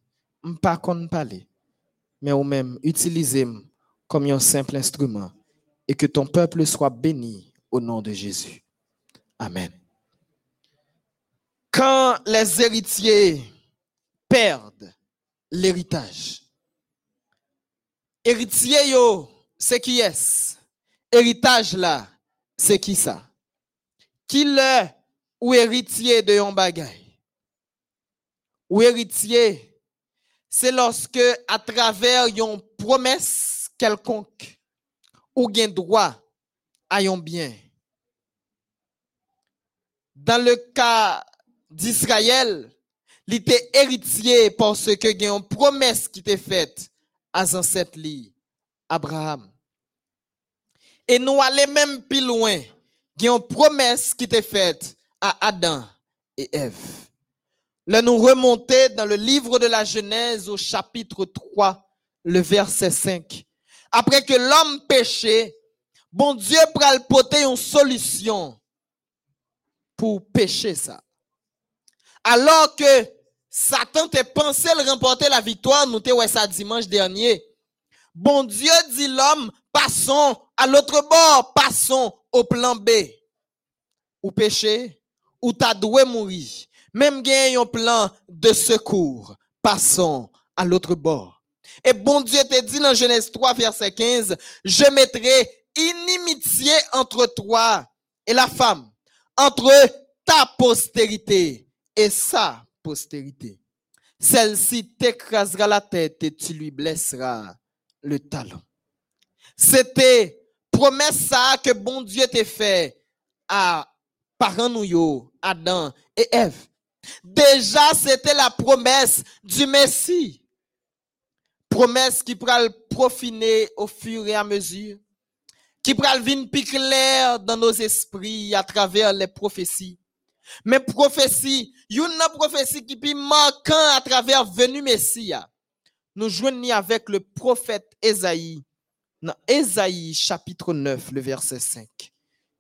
pas qu'on parler, mais ou même utiliser comme un simple instrument et que ton peuple soit béni au nom de Jésus. Amen. Quand les héritiers perdent l'héritage, héritier c'est qui est? Héritage là, c'est qui ça? Qui le ou héritier de yon bagay? Ou héritier, c'est lorsque à travers yon promesse quelconque ou gain droit à un bien. Dans le cas d'Israël, il était héritier parce que y a une promesse qui était faite à ancêtre li, Abraham. Et nous allons même plus loin. Il y a une promesse qui était faite à Adam et Ève. Là, nous remonter dans le livre de la Genèse au chapitre 3, le verset 5. Après que l'homme péché, bon Dieu pral une solution pour pécher ça. Alors que Satan te pensé remporter la victoire, nous te ouais ça dimanche dernier. Bon Dieu dit l'homme, passons à l'autre bord, passons au plan B. Ou péché, ou t'as doué mourir. Même gagne un plan de secours, passons à l'autre bord. Et bon Dieu te dit dans Genèse 3, verset 15, je mettrai inimitié entre toi et la femme, entre ta postérité et sa postérité. Celle-ci t'écrasera la tête et tu lui blesseras le talon. C'était promesse ça que bon Dieu t'a fait à parents Adam et Ève. Déjà, c'était la promesse du Messie. Promesse qui pral profiner au fur et à mesure. Qui pral vin plus clair dans nos esprits à travers les prophéties. Mais prophétie, une prophétie qui pi marquant à travers venu Messie. Nous joignons avec le prophète Esaïe. Dans Esaïe chapitre 9, le verset 5,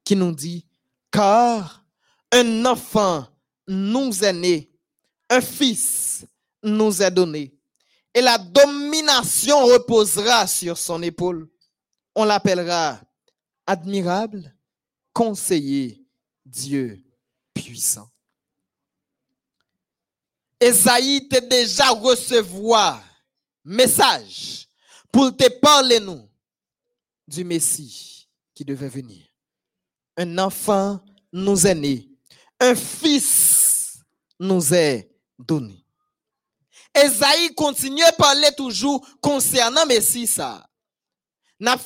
qui nous dit, car un enfant nous est né, un fils nous est donné, et la domination reposera sur son épaule. On l'appellera admirable, conseiller, Dieu puissant. Esaïe te déjà recevoir message pour te parler nous du Messie qui devait venir. Un enfant nous est né, un fils nous est donné. Esaïe continue à parler toujours concernant Messie ça. N'a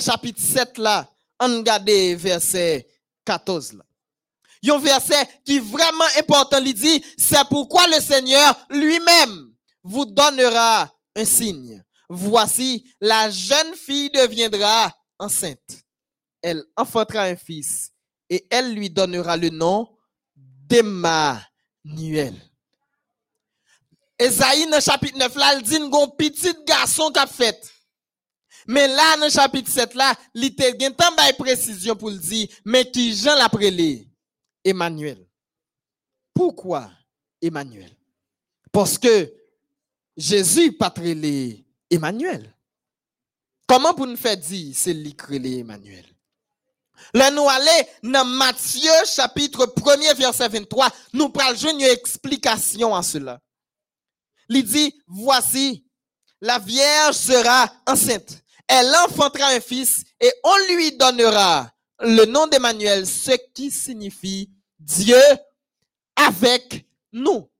chapitre 7 là, on regarde verset 14 là. Il y a un verset qui est vraiment important. Il dit, c'est pourquoi le Seigneur lui-même vous donnera un signe. Voici, la jeune fille deviendra enceinte. Elle enfantera un fils et elle lui donnera le nom d'Emmanuel. Esaïe, dans le chapitre 9, là, il dit, un petit garçon qui a fait. Mais là, dans le chapitre 7, là, il y a une précision pour le dire, mais qui Jean l'a prélé? Emmanuel. Pourquoi Emmanuel? Parce que Jésus pas Emmanuel. Comment pour nous faire dire c'est lui créé Emmanuel? Là, nous aller dans Matthieu chapitre 1er verset 23, nous prenons une explication à cela. Il dit, voici, la Vierge sera enceinte. Elle enfantera un fils et on lui donnera le nom d'Emmanuel, ce qui signifie Dieu avec nous.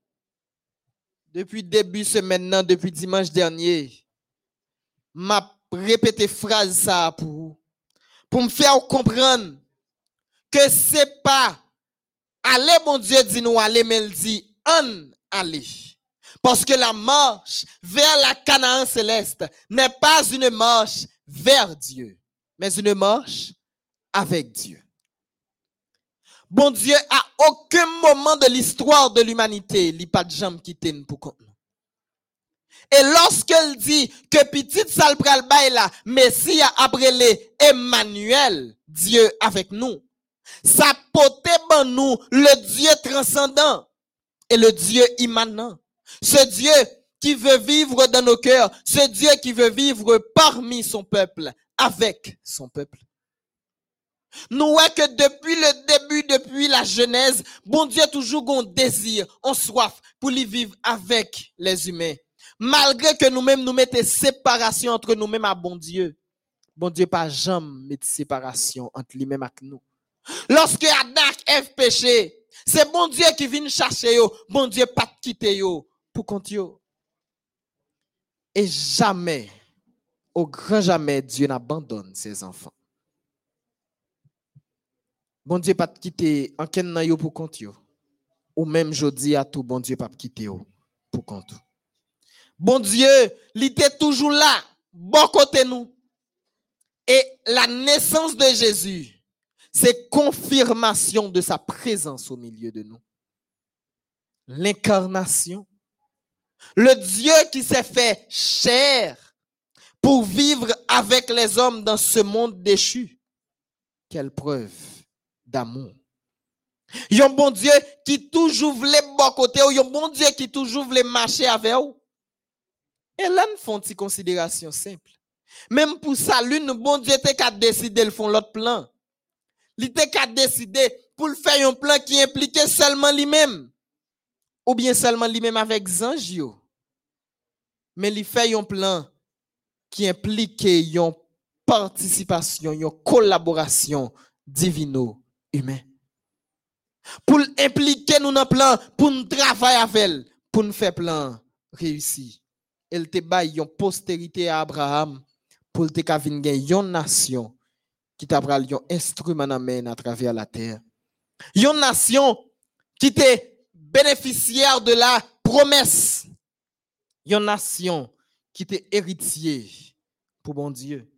Depuis début semaine, depuis dimanche dernier, m'a répété phrase ça pour. Pour me faire comprendre que c'est pas allez, mon Dieu, dit nous aller, mais il dit en aller. Parce que la marche vers la Canaan céleste n'est pas une marche vers Dieu, mais une marche avec Dieu. Bon Dieu, à aucun moment de l'histoire de l'humanité, il n'y a pas de jambe qui tienne pour compte. Et lorsqu'elle dit que petite salle pral là, Messie a appelé Emmanuel, Dieu avec nous, ça pote ban nous le Dieu transcendant et le Dieu immanent. Ce Dieu qui veut vivre dans nos cœurs, ce Dieu qui veut vivre parmi son peuple, avec son peuple. Nous voyons que depuis le début, depuis la Genèse, bon Dieu toujours un désir, un soif pour vivre avec les humains. Malgré que nous-mêmes nous mettons séparation entre nous-mêmes à bon Dieu. Bon Dieu pas jamais mettre séparation entre lui-même et nous. Lorsque Adam et péché, c'est bon Dieu qui vient chercher yo, bon Dieu pas quitter yo pour compte Et jamais, au grand jamais, Dieu n'abandonne ses enfants. Bon Dieu pas quitter en ken pour compte Ou même jodi à tout bon Dieu pas quitter pour compte. Bon Dieu, il était toujours là, bon côté nous. Et la naissance de Jésus, c'est confirmation de sa présence au milieu de nous. L'incarnation. Le Dieu qui s'est fait chair pour vivre avec les hommes dans ce monde déchu. Quelle preuve d'amour. Il y a bon Dieu qui toujours voulait bon côté, il y un bon Dieu qui toujours voulait marcher avec vous. Et là, nous font une considération simple. Même pour ça, l'une, bon Dieu était qu'à décider de faire l'autre plan. Il était qu'à décider pour faire un plan qui impliquait seulement lui-même. Ou bien seulement lui-même avec Zangio. Mais il fait un plan qui impliquait une participation, une collaboration Pour impliquer nous dans le plan, pour nous travailler avec elle, pour nous faire plan réussi elle te baille une postérité à Abraham pour te kavin une nation qui t'a pral un instrument à travers la terre. Une nation qui était bénéficiaire de la promesse. Une nation qui était héritier pour bon Dieu.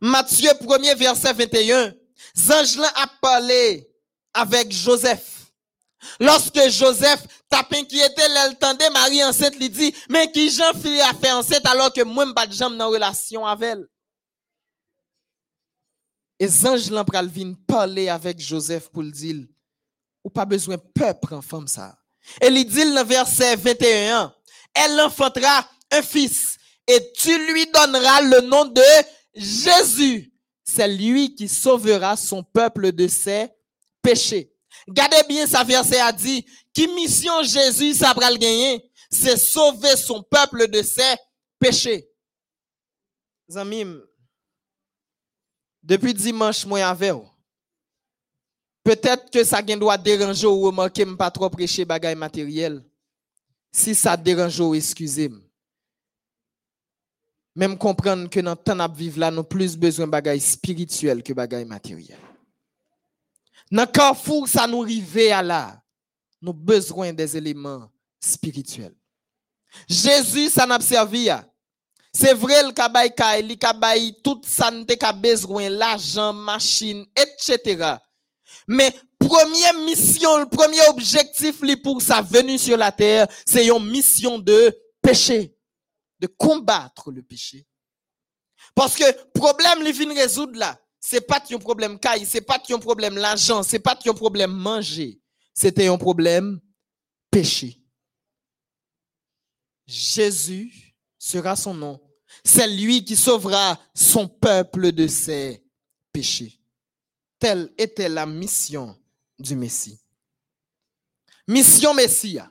Matthieu 1er verset 21. Zangelin a parlé avec Joseph. Lorsque Joseph tapin qui était l'entendait Marie enceinte, lui dit, mais qui Jean fille a fait enceinte alors que moi, pas de jambe dans relation avec elle. Et l'en pral parler avec Joseph pour le dire, ou pas besoin peur prendre femme ça. Et il dit dans verset 21, elle enfantera un fils et tu lui donneras le nom de Jésus. C'est lui qui sauvera son peuple de ses péchés. Gardez bien sa verset a dit, qui mission Jésus va le gagner, c'est sauver son peuple de ses péchés. Zamim, depuis dimanche, moi avec Peut-être que ça doit déranger ou remarquer pas trop prêcher bagaille matériel. Si ça dérange, excusez-moi. Même comprendre que dans le temps de vivre là, nous plus besoin de bagaille spirituel que bagaille matériel. Dans carrefour, ça nous arrive à là. Nous avons besoin des éléments spirituels. Jésus, ça n'a servi. à. C'est vrai, le kabay kay, le kabay, tout ça n'a pas besoin, l'argent, machine, etc. Mais première mission, le premier objectif li pour sa venue sur la terre, c'est une mission de péché, de combattre le péché. Parce que problème li vient résoudre là, c'est pas un problème caille, c'est pas un problème l'argent, c'est pas un problème manger, c'était un problème péché. Jésus sera son nom. C'est lui qui sauvera son peuple de ses péchés. Telle était la mission du Messie. Mission Messia,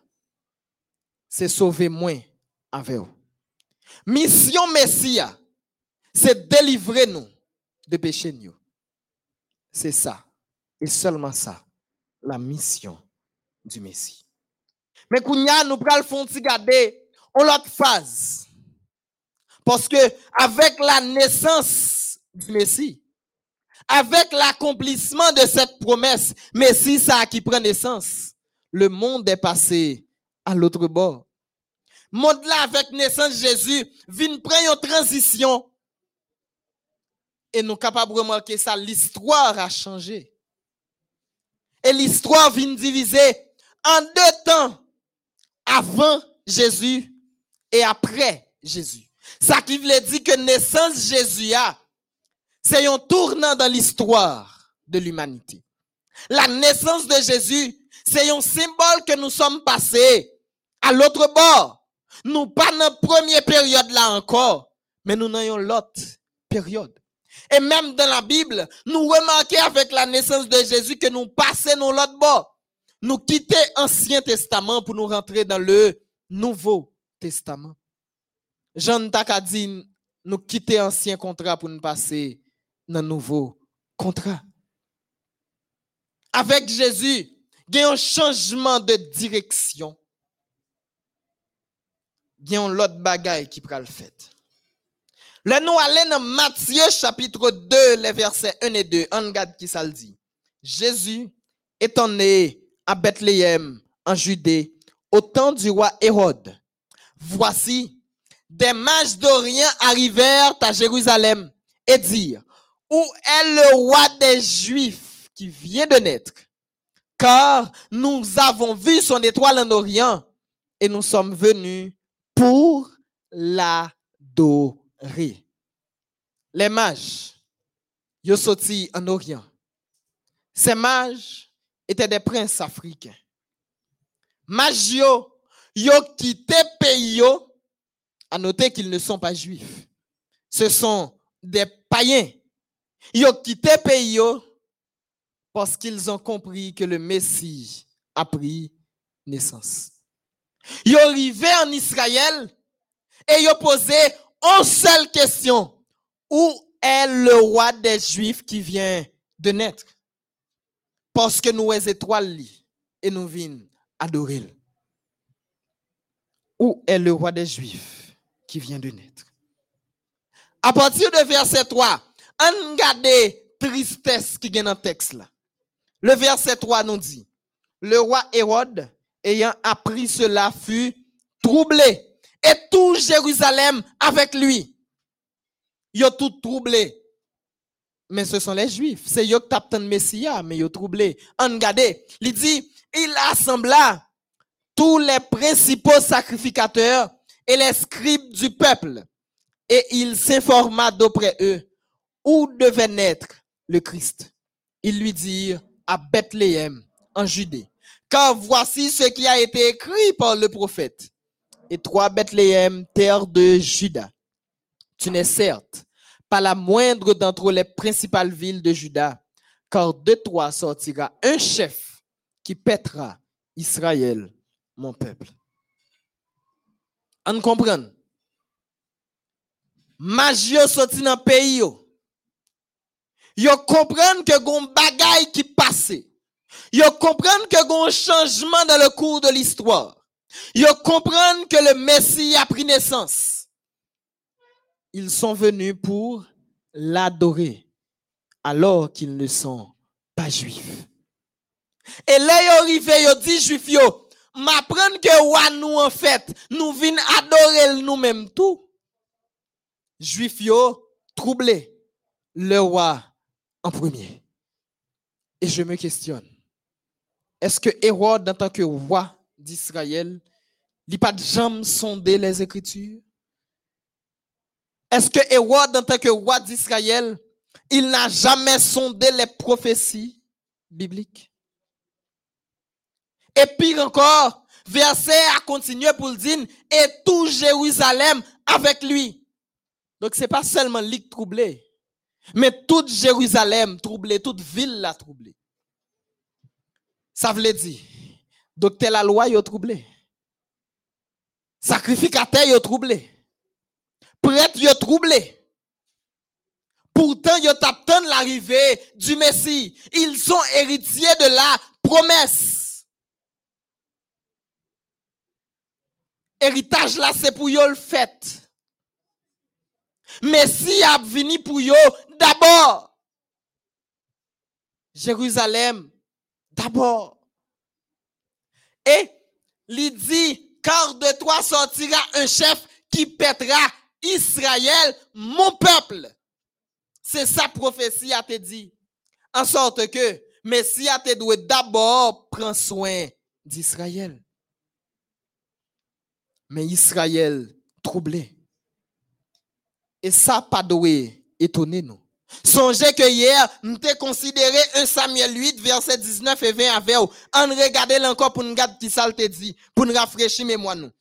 c'est sauver moins avec vous. Mission Messia, c'est délivrer nous de péché nous. C'est ça, et seulement ça, la mission du Messie. Mais kounya nous pral font garder en l'autre phase. Parce que avec la naissance du Messie, avec l'accomplissement de cette promesse, Messie ça qui prend naissance, le monde est passé à l'autre bord. Monde là avec naissance Jésus, vient prendre une transition. Et nous capables de remarquer ça, l'histoire a changé. Et l'histoire vient diviser en deux temps, avant Jésus et après Jésus. Ça qui veut dire que naissance Jésus a, c'est un tournant dans l'histoire de l'humanité. La naissance de Jésus, c'est un symbole que nous sommes passés à l'autre bord. Nous pas dans la première période là encore, mais nous n'ayons l'autre période. Et même dans la Bible, nous remarquons avec la naissance de Jésus que nous passons dans l'autre bord. Nous quittons l'Ancien Testament pour nous rentrer dans le Nouveau Testament. Jean Taka nous quitter ancien contrat pour nous passer dans le nouveau contrat. Avec Jésus, il y a un changement de direction. Il y a l'autre bagaille qui prend le nous allons dans Matthieu chapitre 2, les versets 1 et 2. On regarde qui ça le dit. Jésus étant né à Bethléem, en Judée, au temps du roi Hérode. Voici, des mages d'Orient arrivèrent à Jérusalem et dirent, où est le roi des Juifs qui vient de naître? Car nous avons vu son étoile en Orient et nous sommes venus pour l'adorer. Les mages, ils sont sortis en Orient. Ces mages étaient des princes africains. Mages, yo, yo quitté pays à noter qu'ils ne sont pas juifs. Ce sont des païens. Ils ont quitté pays parce qu'ils ont compris que le Messie a pris naissance. Ils sont arrivés en Israël et ils posé une seule question. Où est le roi des Juifs qui vient de naître? Parce que nous sommes étoiles et nous venons adorer. Où est le roi des Juifs qui vient de naître? À partir de verset 3, on regarde tristesse qui est dans le texte là. Le verset 3 nous dit, le roi Hérode, ayant appris cela, fut troublé. Et tout Jérusalem avec lui. Ils ont tout troublé. Mais ce sont les Juifs. C'est eux qui Messia, mais ils ont troublé. Regarde, il dit, il assembla tous les principaux sacrificateurs et les scribes du peuple. Et il s'informa d'auprès eux où devait naître le Christ. Ils lui dirent à Bethléem, en Judée. Voici ce qui a été écrit par le prophète. Et toi, Bethléem, terre de Juda, tu n'es certes pas la moindre d'entre les principales villes de Juda, car de toi sortira un chef qui pètera Israël, mon peuple. On comprend? Magio sorti dans le pays. Yo comprennent que gon bagay qui passe. Yo comprennent que gon changement dans le cours de l'histoire. Yo comprennent que le Messie a pris naissance. Ils sont venus pour l'adorer alors qu'ils ne sont pas juifs. Et là, yo arrivé, yo dit juif yo, m'apprendre que nous en fait, nous vinn adorer nous-mêmes tout. Juif yo troublé le roi en premier. Et je me questionne. Est-ce que Hérode, en tant que roi d'Israël, n'a pas jamais sondé les Écritures? Est-ce que Hérode, en tant que roi d'Israël, il n'a jamais sondé les prophéties bibliques? Et pire encore, verset a continué pour le dire, et tout Jérusalem avec lui. Donc c'est pas seulement lui troublé, mais toute Jérusalem troublé, toute ville l'a troublé. Ça veut dire, docteur la loi yo troublé. Sacrificateur yo troublé. Prêtre yo troublé. Pourtant, yo t'attendent l'arrivée du Messie. Ils sont héritiers de la promesse. Héritage là, c'est pour yo le fait. Messie a venu pour yo d'abord. Jérusalem, d'abord. Et il dit, car de toi sortira un chef qui pètera Israël, mon peuple. C'est sa prophétie a te dit. En sorte que Messie a te doit d'abord prendre soin d'Israël. Mais Israël troublé. Et ça pas doué étonner nous. Songez que hier, nous t'ai considéré 1 Samuel 8, verset 19 et 20 avec vous. On encore pour nous regarder qui ça dit, pour nous rafraîchir mémoire nous.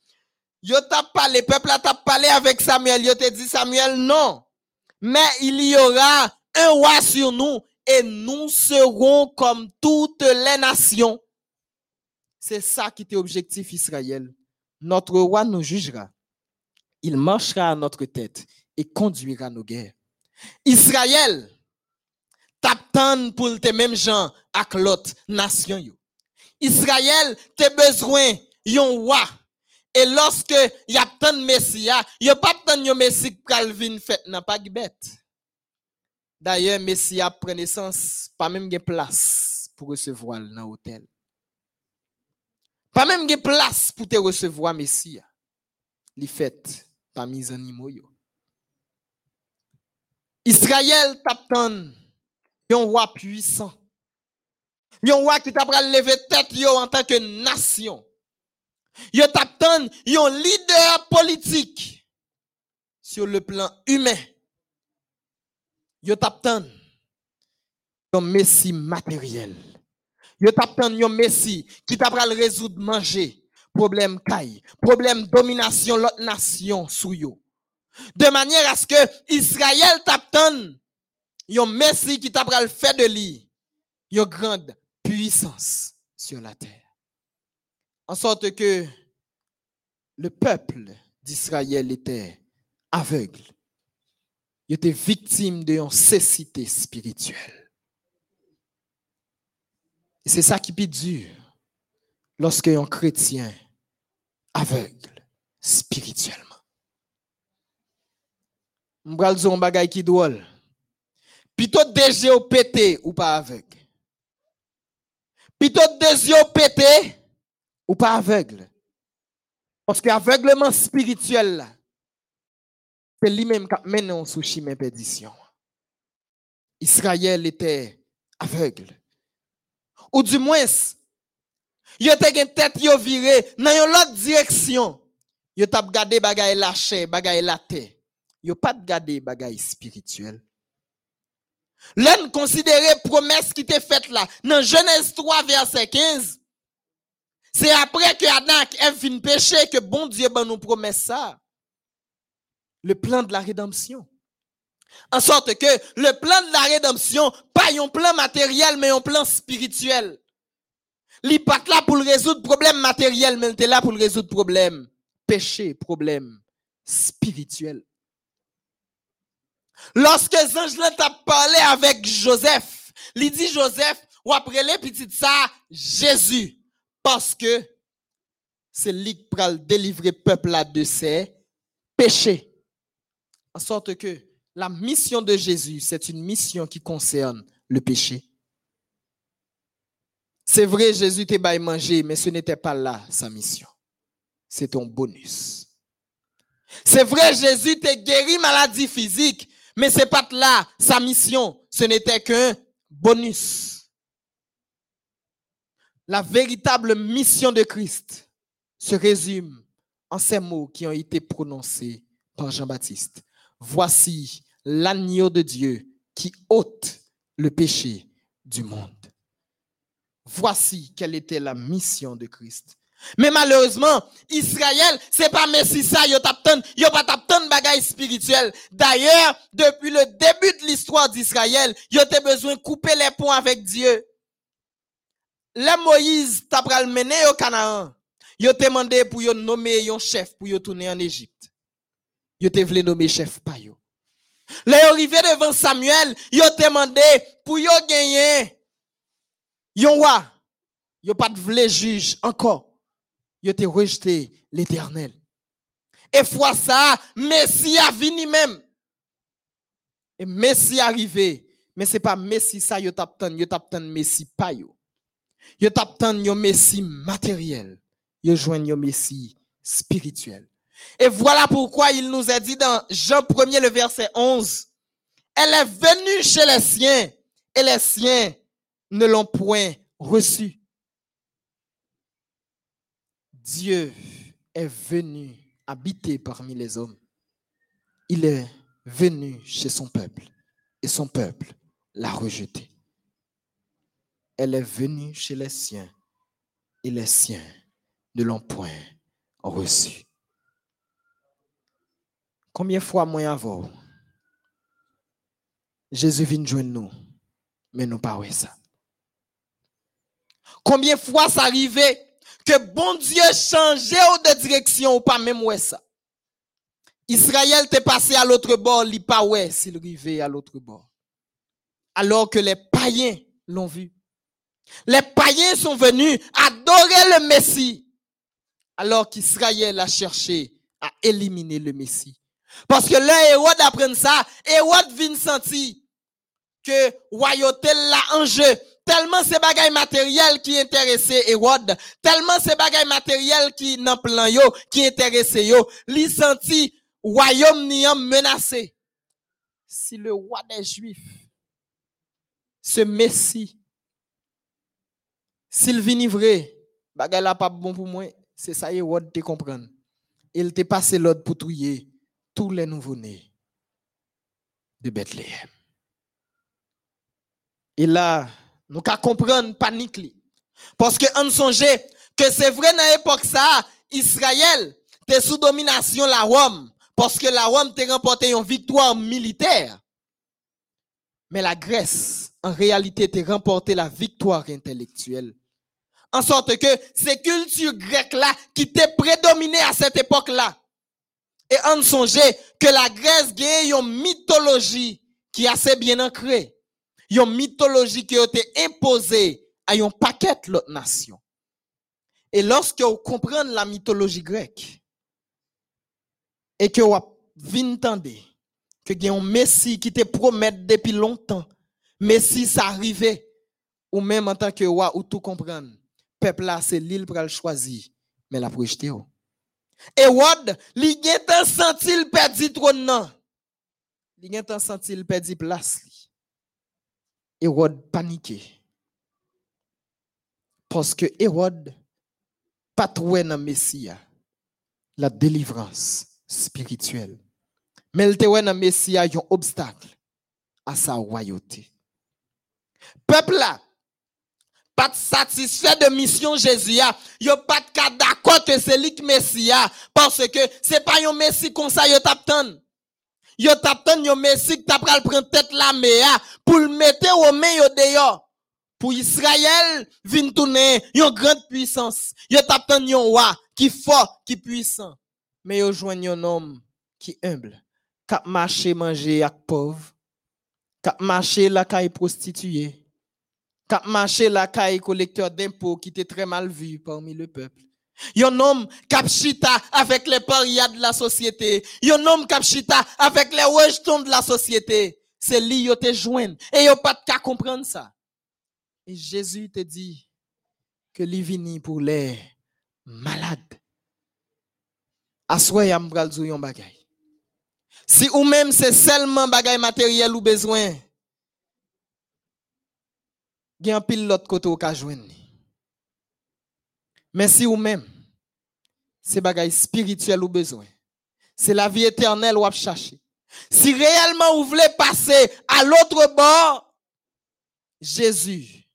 Yo t'a parlé, peuple a parlé avec Samuel, yo te dit Samuel, non. Mais il y aura un roi sur nous et nous serons comme toutes les nations. C'est ça qui était objectif Israël. Notre roi nous jugera. Il marchera à notre tête et conduira nos guerres. Israël, t'attend pour tes mêmes gens avec l'autre nation. Israël, t'es besoin yon roi. Et lorsque y a tant de messia, y a pas tant de messie qui fait n'a pas. D'ailleurs, messia prend naissance, pas même de place pour recevoir dans l'hôtel. Pas même de place pour te recevoir messia. Li fait parmi les animaux. Israël t'attend un roi puissant. Un roi qui t'a lever tête en tant que nation. Yo t'attend un leader politique sur le plan humain. Yo t'attend un messie matériel. Yo t'attend un messie qui t'a résoudre manger problème caille, problème domination l'autre nation sous yo. De manière à ce que Israël t'attend un messie qui t'a le fait de lui une grande puissance sur la terre. En sorte que le peuple d'Israël était aveugle. Il était victime d'une cécité spirituelle. Et c'est ça qui est dur lorsque un chrétien aveugle spirituellement. M'bral un bagay qui drôle. Plutôt des yeux pété ou pas aveugle. Plutôt des yeux pété ou pas aveugle. Parce que aveuglement spirituel c'est lui-même qui mène sous chemin perdition. Israël était aveugle. Ou du moins, il était une tête yo viré dans une autre direction. Yo t'a regardé la chair, bagay la. Yo pas de garder bagay spirituel. L'un considérer promesse qui était faite là dans Genèse 3 verset 15. C'est après que Adam et Ève viennent pécher que bon Dieu ben nous promet ça. Le plan de la rédemption. En sorte que le plan de la rédemption, pas un plan matériel, mais un plan spirituel. Il pas là pour résoudre problème matériel, mais il est là pour résoudre problème péché, problème spirituel. Lorsque les anges t'a parlé avec Joseph, il dit Joseph, ou après les petites ça, Jésus. Parce que c'est lui qui va délivrer le peuple de ses péchés. En sorte que la mission de Jésus, c'est une mission qui concerne le péché. C'est vrai, Jésus t'a baillé manger, mais ce n'était pas là sa mission. C'est ton bonus. C'est vrai, Jésus t'a guéri maladie physique, mais c'est pas là sa mission. Ce n'était qu'un bonus. La véritable mission de Christ se résume en ces mots qui ont été prononcés par Jean-Baptiste. Voici l'agneau de Dieu qui ôte le péché du monde. Voici quelle était la mission de Christ. Mais malheureusement, Israël, c'est pas Messie ça, yo tapton, yo pas tapton bagaille spirituel. D'ailleurs, depuis le début de l'histoire d'Israël, yo te besoin de couper les ponts avec Dieu. Le Moïse t'a pral mené au Canaan. Yo te demandé pour yo nommer un chef pour yo tourner en Égypte. Yo te voulu nommer chef pa yo. Le yo arrivé devant Samuel, yo te demandé pour yo gagner yon roi. Yo pas de vle juge encore. Yo te rejeté l'éternel. Et fois ça, Messie a venu même. Et Messie arrivé. Mais c'est pas Messie ça yo taptan, yo taptan Messie pa yo. Yo taptan yo Messie matériel. Yo joignent yo Messie spirituel. Et voilà pourquoi il nous a dit dans Jean 1er le verset 11, elle est venue chez les siens et les siens ne l'ont point reçue. Dieu est venu habiter parmi les hommes. Il est venu chez son peuple et son peuple l'a rejeté. Elle est venue chez les siens et les siens ne l'ont point reçu. Combien de fois moi avant, Jésus vient joindre nous, mais nous pas ça. Combien de fois ça arrivait que bon Dieu changeait de direction ou pas même ouais ça. Israël t'est passé à l'autre bord, il pas ouais s'il arrivait à l'autre bord. Alors que les païens l'ont vu. Les païens sont venus adorer le Messie. Alors qu'Israël a cherché à éliminer le Messie. Parce que là, Hérode apprend ça, Hérode vient sentir que royauté là en jeu. Tellement c'est bagaille matériel qui intéressait Hérode, tellement c'est bagaille matériel qui nan plan yo, qui intéressait yo, li senti royaume ni menacé. Si le roi des Juifs, ce Messie, s'il vient vrai, là pas bon pour moi, c'est ça Hérode te comprendre. Il te passé l'ordre pour trouiller tous les nouveau-nés de Bethléem. Et là, nous qu'à comprendre panique. Parce que on songe que c'est vrai dans l'époque ça, Israël était sous domination la Rome parce que la Rome t'a remporté une victoire militaire. Mais la Grèce en réalité t'a remporté la victoire intellectuelle. En sorte que ces cultures grecques là qui étaient prédominées à cette époque là. Et on songe que la Grèce gagne une mythologie qui est assez bien ancrée une mythologie qui a été imposée à un paquet l'autre nation. Et lorsque vous comprenez la mythologie grecque, et que vous entendez que il y a un Messie qui te promet depuis longtemps, Messie ça arrivé, ou même en tant que roi, ou tout comprendre, peuple là, c'est l'île pour le choisir, mais la projeté. Et Wad, li gen senti le perdu trône. Li gen senti le perdu place. Hérode paniqué. Parce que Hérode pas trouvé dans Messia la délivrance spirituelle. Mais il trouvé dans Messia un obstacle à sa royauté. Peuple là, pas satisfait de mission Jésus a, pas d'accord que c'est lui Messia parce que c'est pas un Messie comme ça yo. Yo t'attend yo Messie qui t'a pral prendre tête la mea pour le mettre au main yo dehors. Pour Israël vinn tourner une grande puissance. Yo t'attend yon roi qui fort, qui puissant. Mais yo joignent un homme qui humble, qui marché manger avec pauvre, qui marché la caille prostituée, qui marché la caille collecteur d'impôts qui était très mal vu parmi le peuple. Yon homme capchita avec les parias de la société. Yon homme capchita avec les rejetons de la société. C'est lui yo te joindre. Et yo pas de comprendre ça. Et Jésus te dit, que li vini pour les malades. Assoy am pral zou yon bagay. Si ou même c'est seulement bagay matériel ou besoin, gen pile l'autre côté ou ka joindre. Mais si ou même c'est bagay spirituel ou besoin, c'est la vie éternelle ou ap chercher. Si réellement vous voulez passer à l'autre bord, Jésus,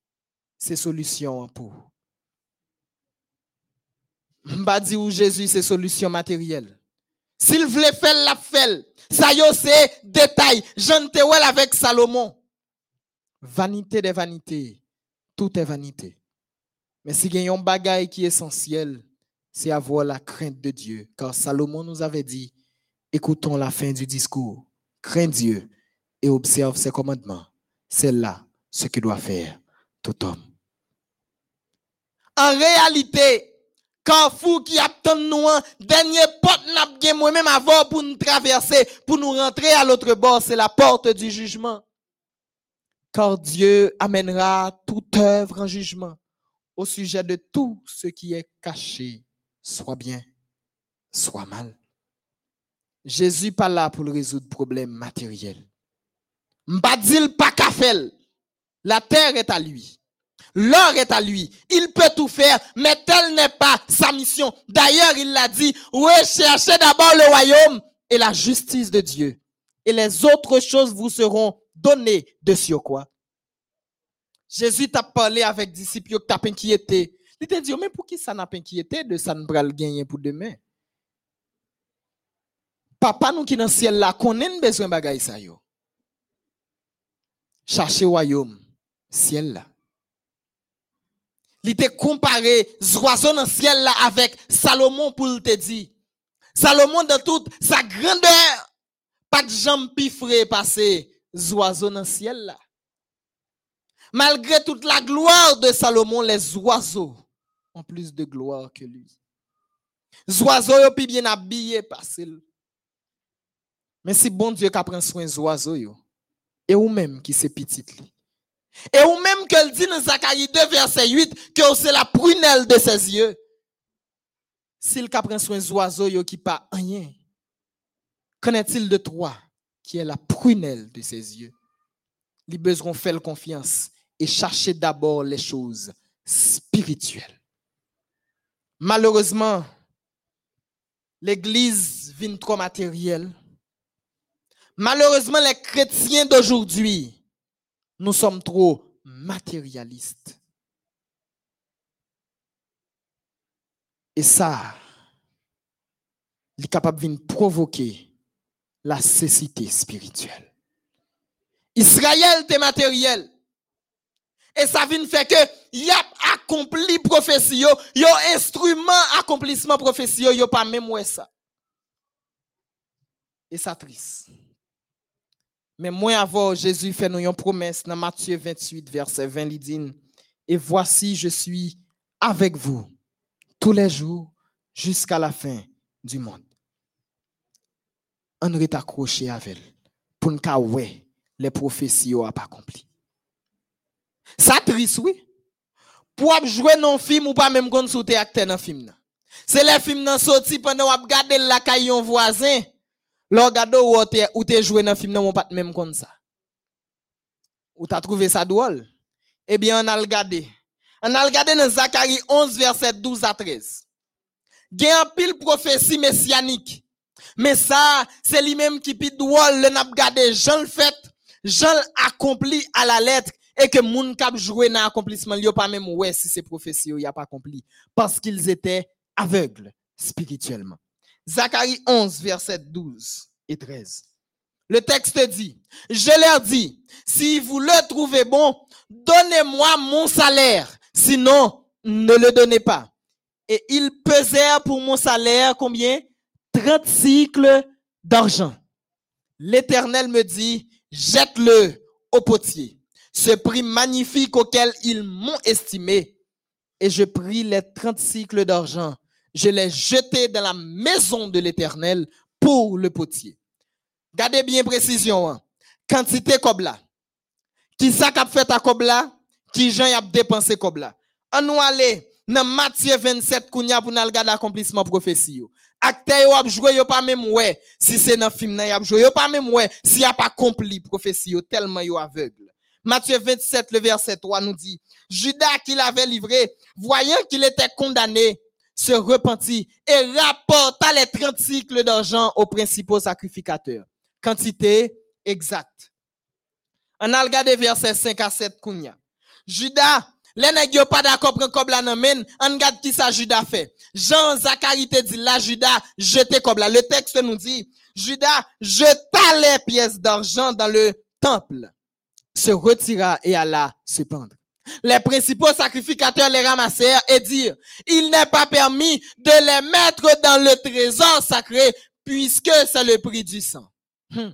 c'est solution pour. vous. M'pa di ou Jésus, c'est solution matérielle. S'il voulait faire la fait, ça yo c'est détail. Jean Tewel avec Salomon? Vanité des vanités. Tout est vanité. Mais si y a un bagage qui est essentiel, c'est avoir la crainte de Dieu. Car Salomon nous avait dit, écoutons la fin du discours. Crains Dieu et observe ses commandements. C'est là ce que doit faire tout homme. En réalité, Carrefour qui attend nous, un dernier porte n'a moi-même avant pour nous traverser, pour nous rentrer à l'autre bord, c'est la porte du jugement. Car Dieu amènera toute œuvre en jugement au sujet de tout ce qui est caché, soit bien, soit mal. Jésus pas là pour résoudre problème matériel. M'pa dil pas faire. La terre est à lui. L'or est à lui. Il peut tout faire, mais telle n'est pas sa mission. D'ailleurs, il l'a dit, recherchez d'abord le royaume et la justice de Dieu. Et les autres choses vous seront données de quoi. Jésus t'a parlé avec disciples qui t'a inquiété. Il t'a dit, mais pour qui ça n'a pas inquiété de ça ne le gagner pour demain? Papa nous qui dans le ciel là, connaît besoin de bagay ça yo. Cherchez royaume, ciel là. Il te comparé oiseau dans le ciel là avec Salomon pour te dire. Salomon dans toute sa grandeur, pas de jambes pifré passer oiseaux dans le ciel là. Malgré toute la gloire de Salomon, les oiseaux ont plus de gloire que lui. Les oiseaux sont bien habillés passer. Mais si bon Dieu qui prend soin des oiseaux, et ou même qui c'est petit. Et ou même qu'elle dit dans Zacharie 2, verset 8, que c'est la prunelle de ses yeux. S'il prend soin des oiseaux qui pas rien, qu'en est-il de toi qui est la prunelle de ses yeux? Les besoin faire confiance et chercher d'abord les choses spirituelles. Malheureusement, l'église vient trop matérielle. Malheureusement, les chrétiens d'aujourd'hui, nous sommes trop matérialistes. Et ça, il est capable de provoquer la cécité spirituelle. Israël était matériel. Et ça vient faire que y a accompli prophétie, yo, instrument accomplissement prophétie, yo, pas même ouais ça. Et ça triste. Mais moi avant, Jésus fait nous une promesse dans Matthieu 28, verset 20, il dit, et voici, je suis avec vous tous les jours jusqu'à la fin du monde. On est accroché avec elle pour nous ouais les prophéties pas accompli. Ça triste, oui. Pour jouer dans un film ou pas même qu'on sous acteur dans film. C'est les films nan sorti pendant ou regarder la caillon voisin. Là regarde te joué dans film nan ou pas même comme ça. Ou t'as trouvé ça drôle? Eh bien, on a regardé. On a regardé dans Zacharie 11, verset 12 à 13. Il y a pile prophétie messianique. Mais ça, c'est lui-même qui pit drôle, le n'a regardé, Jean le fait, Jean accompli à la lettre, et que moun kap joué dans l'accomplissement, il y a pas même ouais si c'est prophétie, il y a pas accompli. Parce qu'ils étaient aveugles spirituellement. Zacharie 11, verset 12 et 13. Le texte dit, je leur dis, si vous le trouvez bon, donnez-moi mon salaire, sinon ne le donnez pas. Et ils pesèrent pour mon salaire combien? 30 cycles d'argent. L'Éternel me dit, jette-le au potier. Ce prix magnifique auquel ils m'ont estimé. Et je pris les 30 cycles d'argent. Je les jetai dans la maison de l'Éternel pour le potier. Gardez bien précision. hein. Quantité là. Qui ça qu'a fait à là? Qui y a dépensé là? On nous aller dans Matthieu 27 kounya pour nous regarder l'accomplissement prophétie. Acteur yo ap joué yo pas même ouais si c'est dans film nan ap joué yo pas même ouais si y a pas accompli prophétie tellement yo aveugle. Matthieu 27 le verset 3 nous dit Judas qui l'avait livré voyant qu'il était condamné se repentit et rapporta les 30 cycles d'argent aux principaux sacrificateurs. Quantité exacte. On a regardé verset 5 à 7 kounya. Judas, les nèg yo pas d'accord prendre comme la nan men, on regarde qui ça Judas fait. Jean Zacharie te dit là Judas jeté comme là. Le texte nous dit Judas jeta les pièces d'argent dans le temple, se retira et alla se pendre. Les principaux sacrificateurs les ramassèrent et dirent, il n'est pas permis de les mettre dans le trésor sacré puisque c'est le prix du sang. Hmm.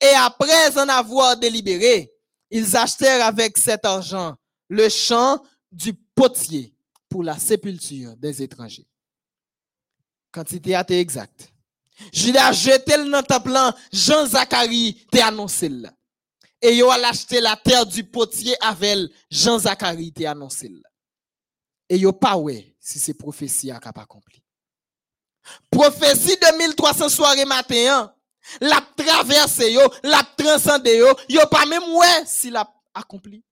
Et après en avoir délibéré, ils achetèrent avec cet argent le champ du potier pour la sépulture des étrangers. Quantité a été exacte. Judas jeté le dans le plan, Jean Zacharie t'a annoncé là. Et yo a acheté la terre du potier avec Jean Zacharie t'a annoncé. Et yo pas ouais si c'est prophétie a pas accompli. Prophétie de 1300 soirées matin, la traversé yo, la transcendé yo, yo pas même ouais si l'a accompli.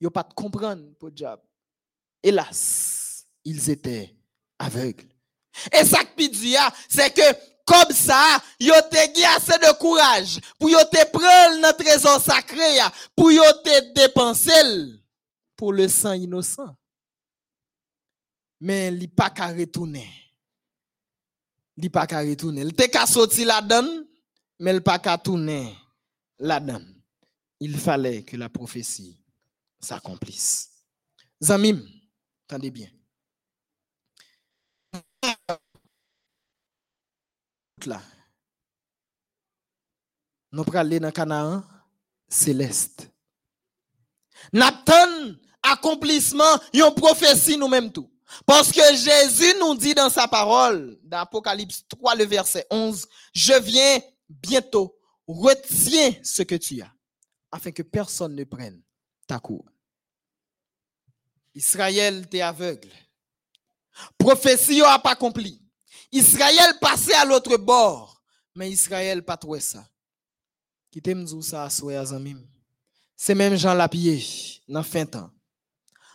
Yo pas de comprendre pour diable. Hélas, ils étaient aveugles. Et ça qui dit, c'est que comme ça, yo te gagné assez de courage pour yo te prendre notre trésor sacré pour yo te dépenser pour le sang innocent. Mais il pas qu'à retourner. Il pas qu'à retourner. Il te qu'à sortir la donne, mais il pas qu'à tourner la donne. Il fallait que la prophétie s'accomplisse. Zamim, attendez bien. Là. Nous prenons aller dans Canaan céleste. Nathan, accomplissement, une prophétie nous-mêmes tout. Parce que Jésus nous dit dans sa parole, dans Apocalypse 3, le verset 11, je viens bientôt, retiens ce que tu as, afin que personne ne prenne ta cour. Israël était aveugle. Prophétie n'a pas accompli. Israël passait à l'autre bord, mais Israël pas trouvé ça. Qui t'aime ça à Zamim. C'est même Jean Lapierre dans fin temps.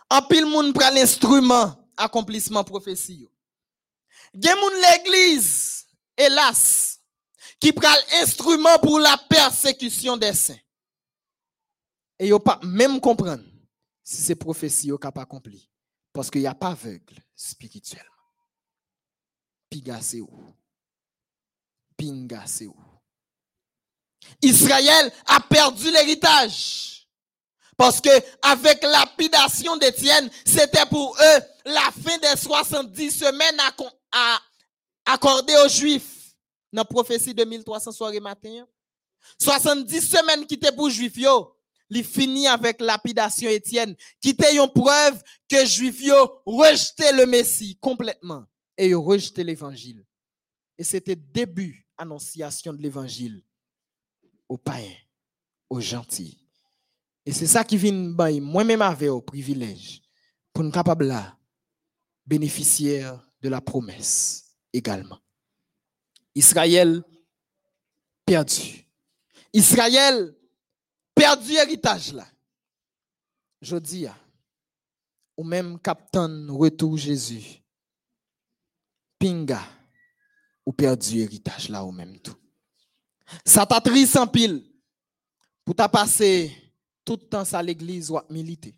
En pile moun prend l'instrument accomplissement prophétie. Gen moun l'église, hélas, qui prend l'instrument pour la persécution des saints. Et yo pas même comprendre si c'est prophétie au cap accompli. Parce qu'il n'y a pas aveugle spirituellement. Piga c'est où? Pinga c'est où? Israël a perdu l'héritage. Parce que avec lapidation d'Étienne, c'était pour eux la fin des 70 semaines accordées aux Juifs. Dans la prophétie de 1300 soirées matin. 70 semaines qui étaient pour Juifs, il finit avec lapidation Étienne, qui était une preuve que Juifs rejeté le Messie complètement et rejeté l'évangile. Et c'était début annonciation de l'évangile aux païens, aux gentils. Et c'est ça qui vient moi-même avec au privilège pour nous capable là bénéficiaire de la promesse également. Israël perdu. Israël perdu héritage là. Je dis, ou même captain retour Jésus, ou perdu héritage là ou même tout. Ça t'a triste en pile pour ta passer tout le temps à l'église ou à militer.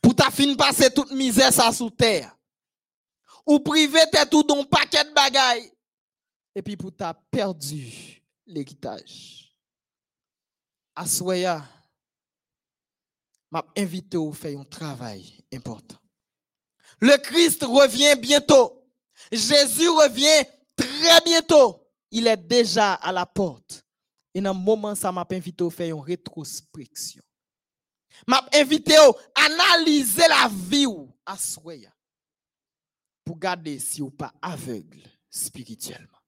Pour ta fin passer toute misère ça sous terre. Ou privé t'es tout dans paquet de bagailles. Et puis pour ta perdu l'héritage. Assoya, m'a invité à faire un travail important. Le Christ revient bientôt. Jésus revient très bientôt. Il est déjà à la porte. Et dans un moment, ça m'a invité à faire une rétrospection. M'a invité à analyser la vie ou Assoya pour garder si ou pas aveugle spirituellement.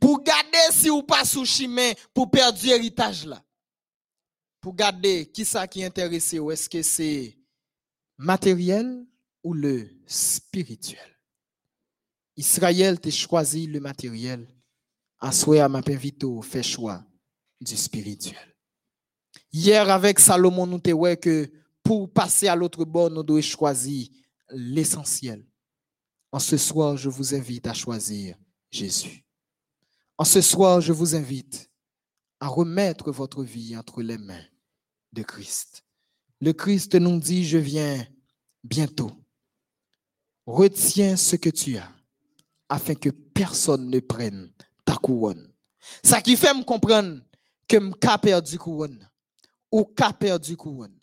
Pour garder si ou pas sous chemin pour perdre l'héritage là. Pour garder qui ça qui est intéressé ou est-ce que c'est matériel ou le spirituel. Israël t'a choisi le matériel. À à ma vito fait choix du spirituel. Hier avec Salomon, nous te que pour passer à l'autre bord, nous devons choisir l'essentiel. En ce soir, je vous invite à choisir Jésus. En ce soir, je vous invite à remettre votre vie entre les mains de Christ. Le Christ nous dit, je viens bientôt. Retiens ce que tu as afin que personne ne prenne ta couronne. Ça qui fait me comprendre que m'ka perdu couronne ou ka perdu couronne.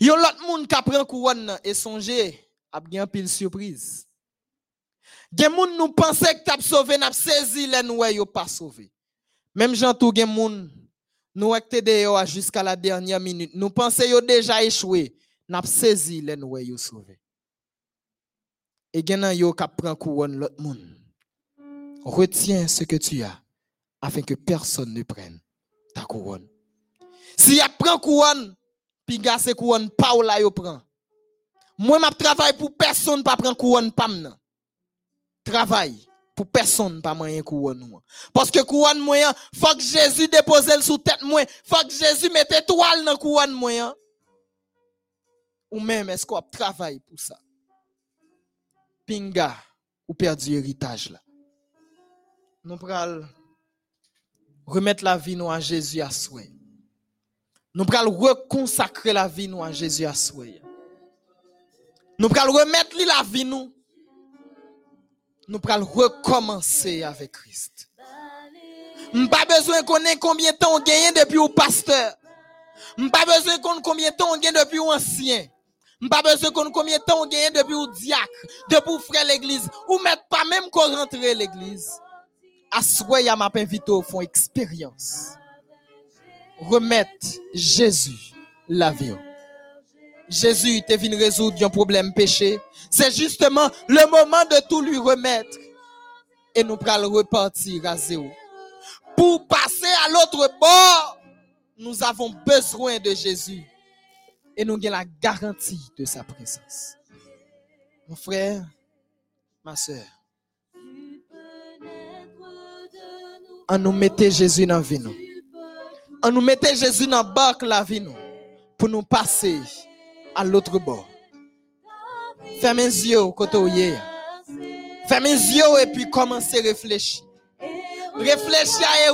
Yon l'autre monde qui prend couronne et songer a bien pile surprise. Gen moun nous pensait que t'as sauvé, n'a saisi les nous yo pas sauvé. Même Jean tout gen moun nous te jusqu'à la dernière minute. Nous pensons yo déjà échoué, n'a saisi les nous yo sauvé. Et gen yo ka prend couronne l'autre. Retiens ce que tu as afin que personne ne prenne ta couronne. Si y prend couronne, puis couronne pas ou prend. Moi m'a travail pour personne pas prendre couronne pas nan. Travail pour personne pas moyen couronne Parce que couronne moyen, faut que Jésus dépose le sous tête faut que Jésus mette étoile dans couronne moyen. Ou même est-ce qu'on travaille pour ça? Pinga ou perdu héritage là. Nous pral remettre la vie nous à Jésus à souhait. Nous pral reconsacrer la vie nous à Jésus à souhait. Nous pral remettre la vie nous. Nous pral recommencer avec Christ. Pas besoin qu'on ait combien de temps on gagne depuis au pasteur. Pas besoin qu'on combien de temps on gagne depuis au ancien. Pas besoin qu'on combien de temps on gagne depuis au diacre, depuis au frère l'église ou mettre pas même qu'on rentre l'église. Assoya m'a invité au fond expérience. Remettre Jésus la vie. Jésus est venu résoudre un problème péché. C'est justement le moment de tout lui remettre. Et nous le repartir à zéro. Pour passer à l'autre bord, nous avons besoin de Jésus. Et nous avons la garantie de sa présence. Mon frère, ma soeur, on nous mettait Jésus dans la vie. On nous mettait Jésus dans la barque la vie pour nous passer à l'autre bord. Fermez les yeux côté Fermez les yeux et puis commencez à réfléchir. Réfléchis à.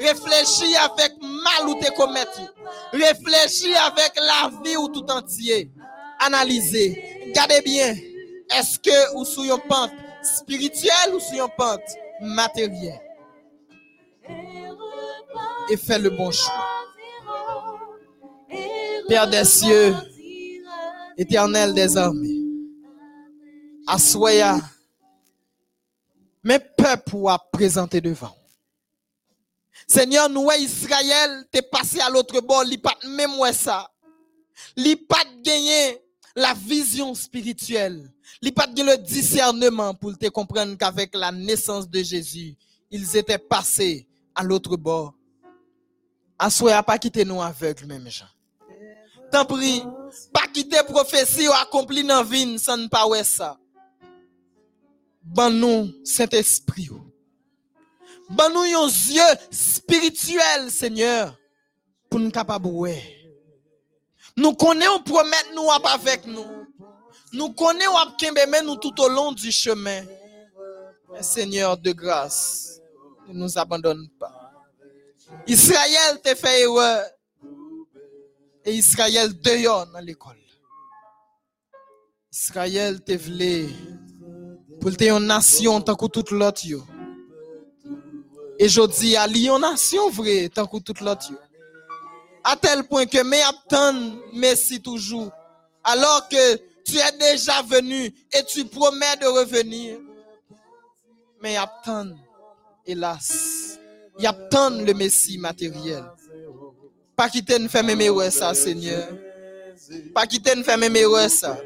Réfléchis avec mal ou te commettre. Réfléchis avec la vie ou tout entier. Analysez. Gardez bien. Est-ce que vous sur une pente spirituelle ou sur une pente matérielle? Et faites le bon choix. Père des cieux, éternel des armées, assoya, mes peuples à présenter devant. Seigneur, nous, Israël, t'es passé à l'autre bord, li pas même ça. Li pas gagné la vision spirituelle. Li pas gagné le discernement pour te comprendre qu'avec la naissance de Jésus, ils étaient passés à l'autre bord. Assoya pas quitter nous aveugles, même gens. Tant prie, pas quitter prophétie ou accompli dans vie sans ne pas ça. Ban nous Saint-Esprit. Ban nous yon yeux spirituels, Seigneur, pour nous capables Nous connaissons promettre nous avec nous. Nous connaissons mais nous tout au long du chemin. Seigneur de grâce, ne nous abandonne pas. Israël t'a fait erreur et Israël dehors dans l'école. Israël te voulait pour te une nation tant que toute l'autre Et je dis à une nation vraie tant que toute l'autre À tel point que mais attend merci toujours alors que tu es déjà venu et tu promets de revenir. Mais attend hélas, il attend le Messie matériel. Pas quitter nous faire même ça, Seigneur. Pas quitter nous faire même ça.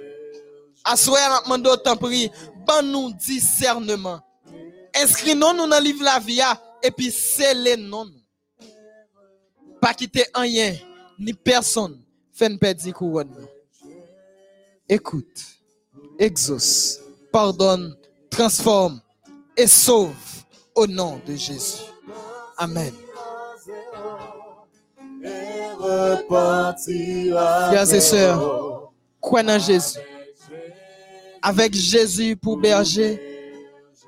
Assoir, demande autant prix, ban nous discernement. Inscris-nous dans le livre la vie et puis scellez-nous. Pas quitter rien ni personne fait une perdre couronne. écoute, exauce, pardonne, transforme et sauve au nom de Jésus. Amen. Frères et sœurs, croyez en Jésus. Avec Jésus pour berger,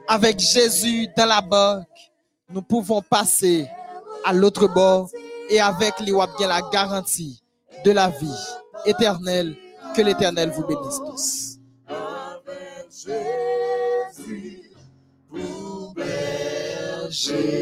avec Jésus dans la barque, nous pouvons passer à l'autre bord et avec les bien la garantie de la vie éternelle. Que l'Éternel vous bénisse tous. Jésus pour berger.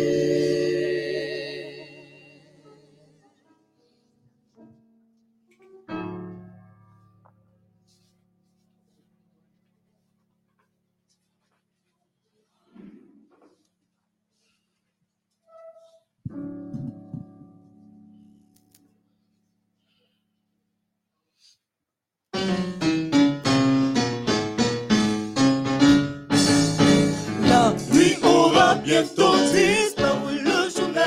Bientôt disparu le journée.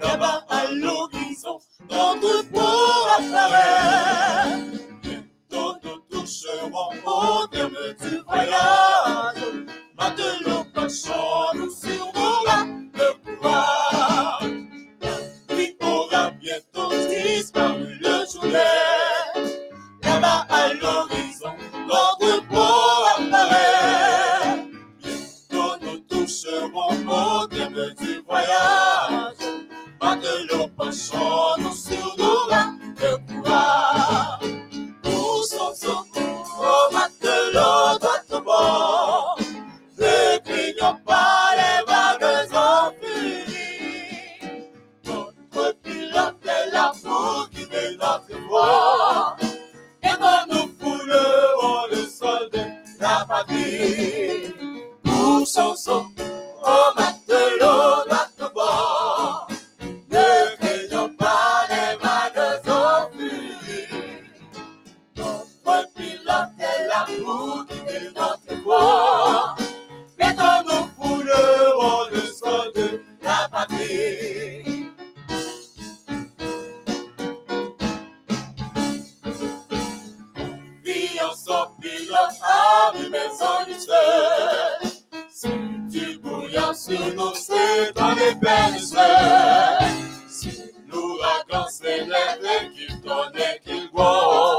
Là-bas à l'horizon, notre port apparaît. Bientôt nous toucherons au terme du voyage. Maintenant, marchons nous sur nos rames de. La nuit aura bientôt disparu le journée. Là-bas à l'horizon, notre port voyage, matelot passant no seu lugar, procurar. O Sansão, o matelot do Atambó, reclinhou para levar dois ofícios. Notre pilote est la foule qui notre voix. Et dans nos foules, on le solde, la famille. O Sansão, o matelot do mettons-nous pour le de la patrie. Sans si tu bouillant sur nous, c'est dans les peines. Si l'ouragan s'élève et qu'il donne qu'il boit,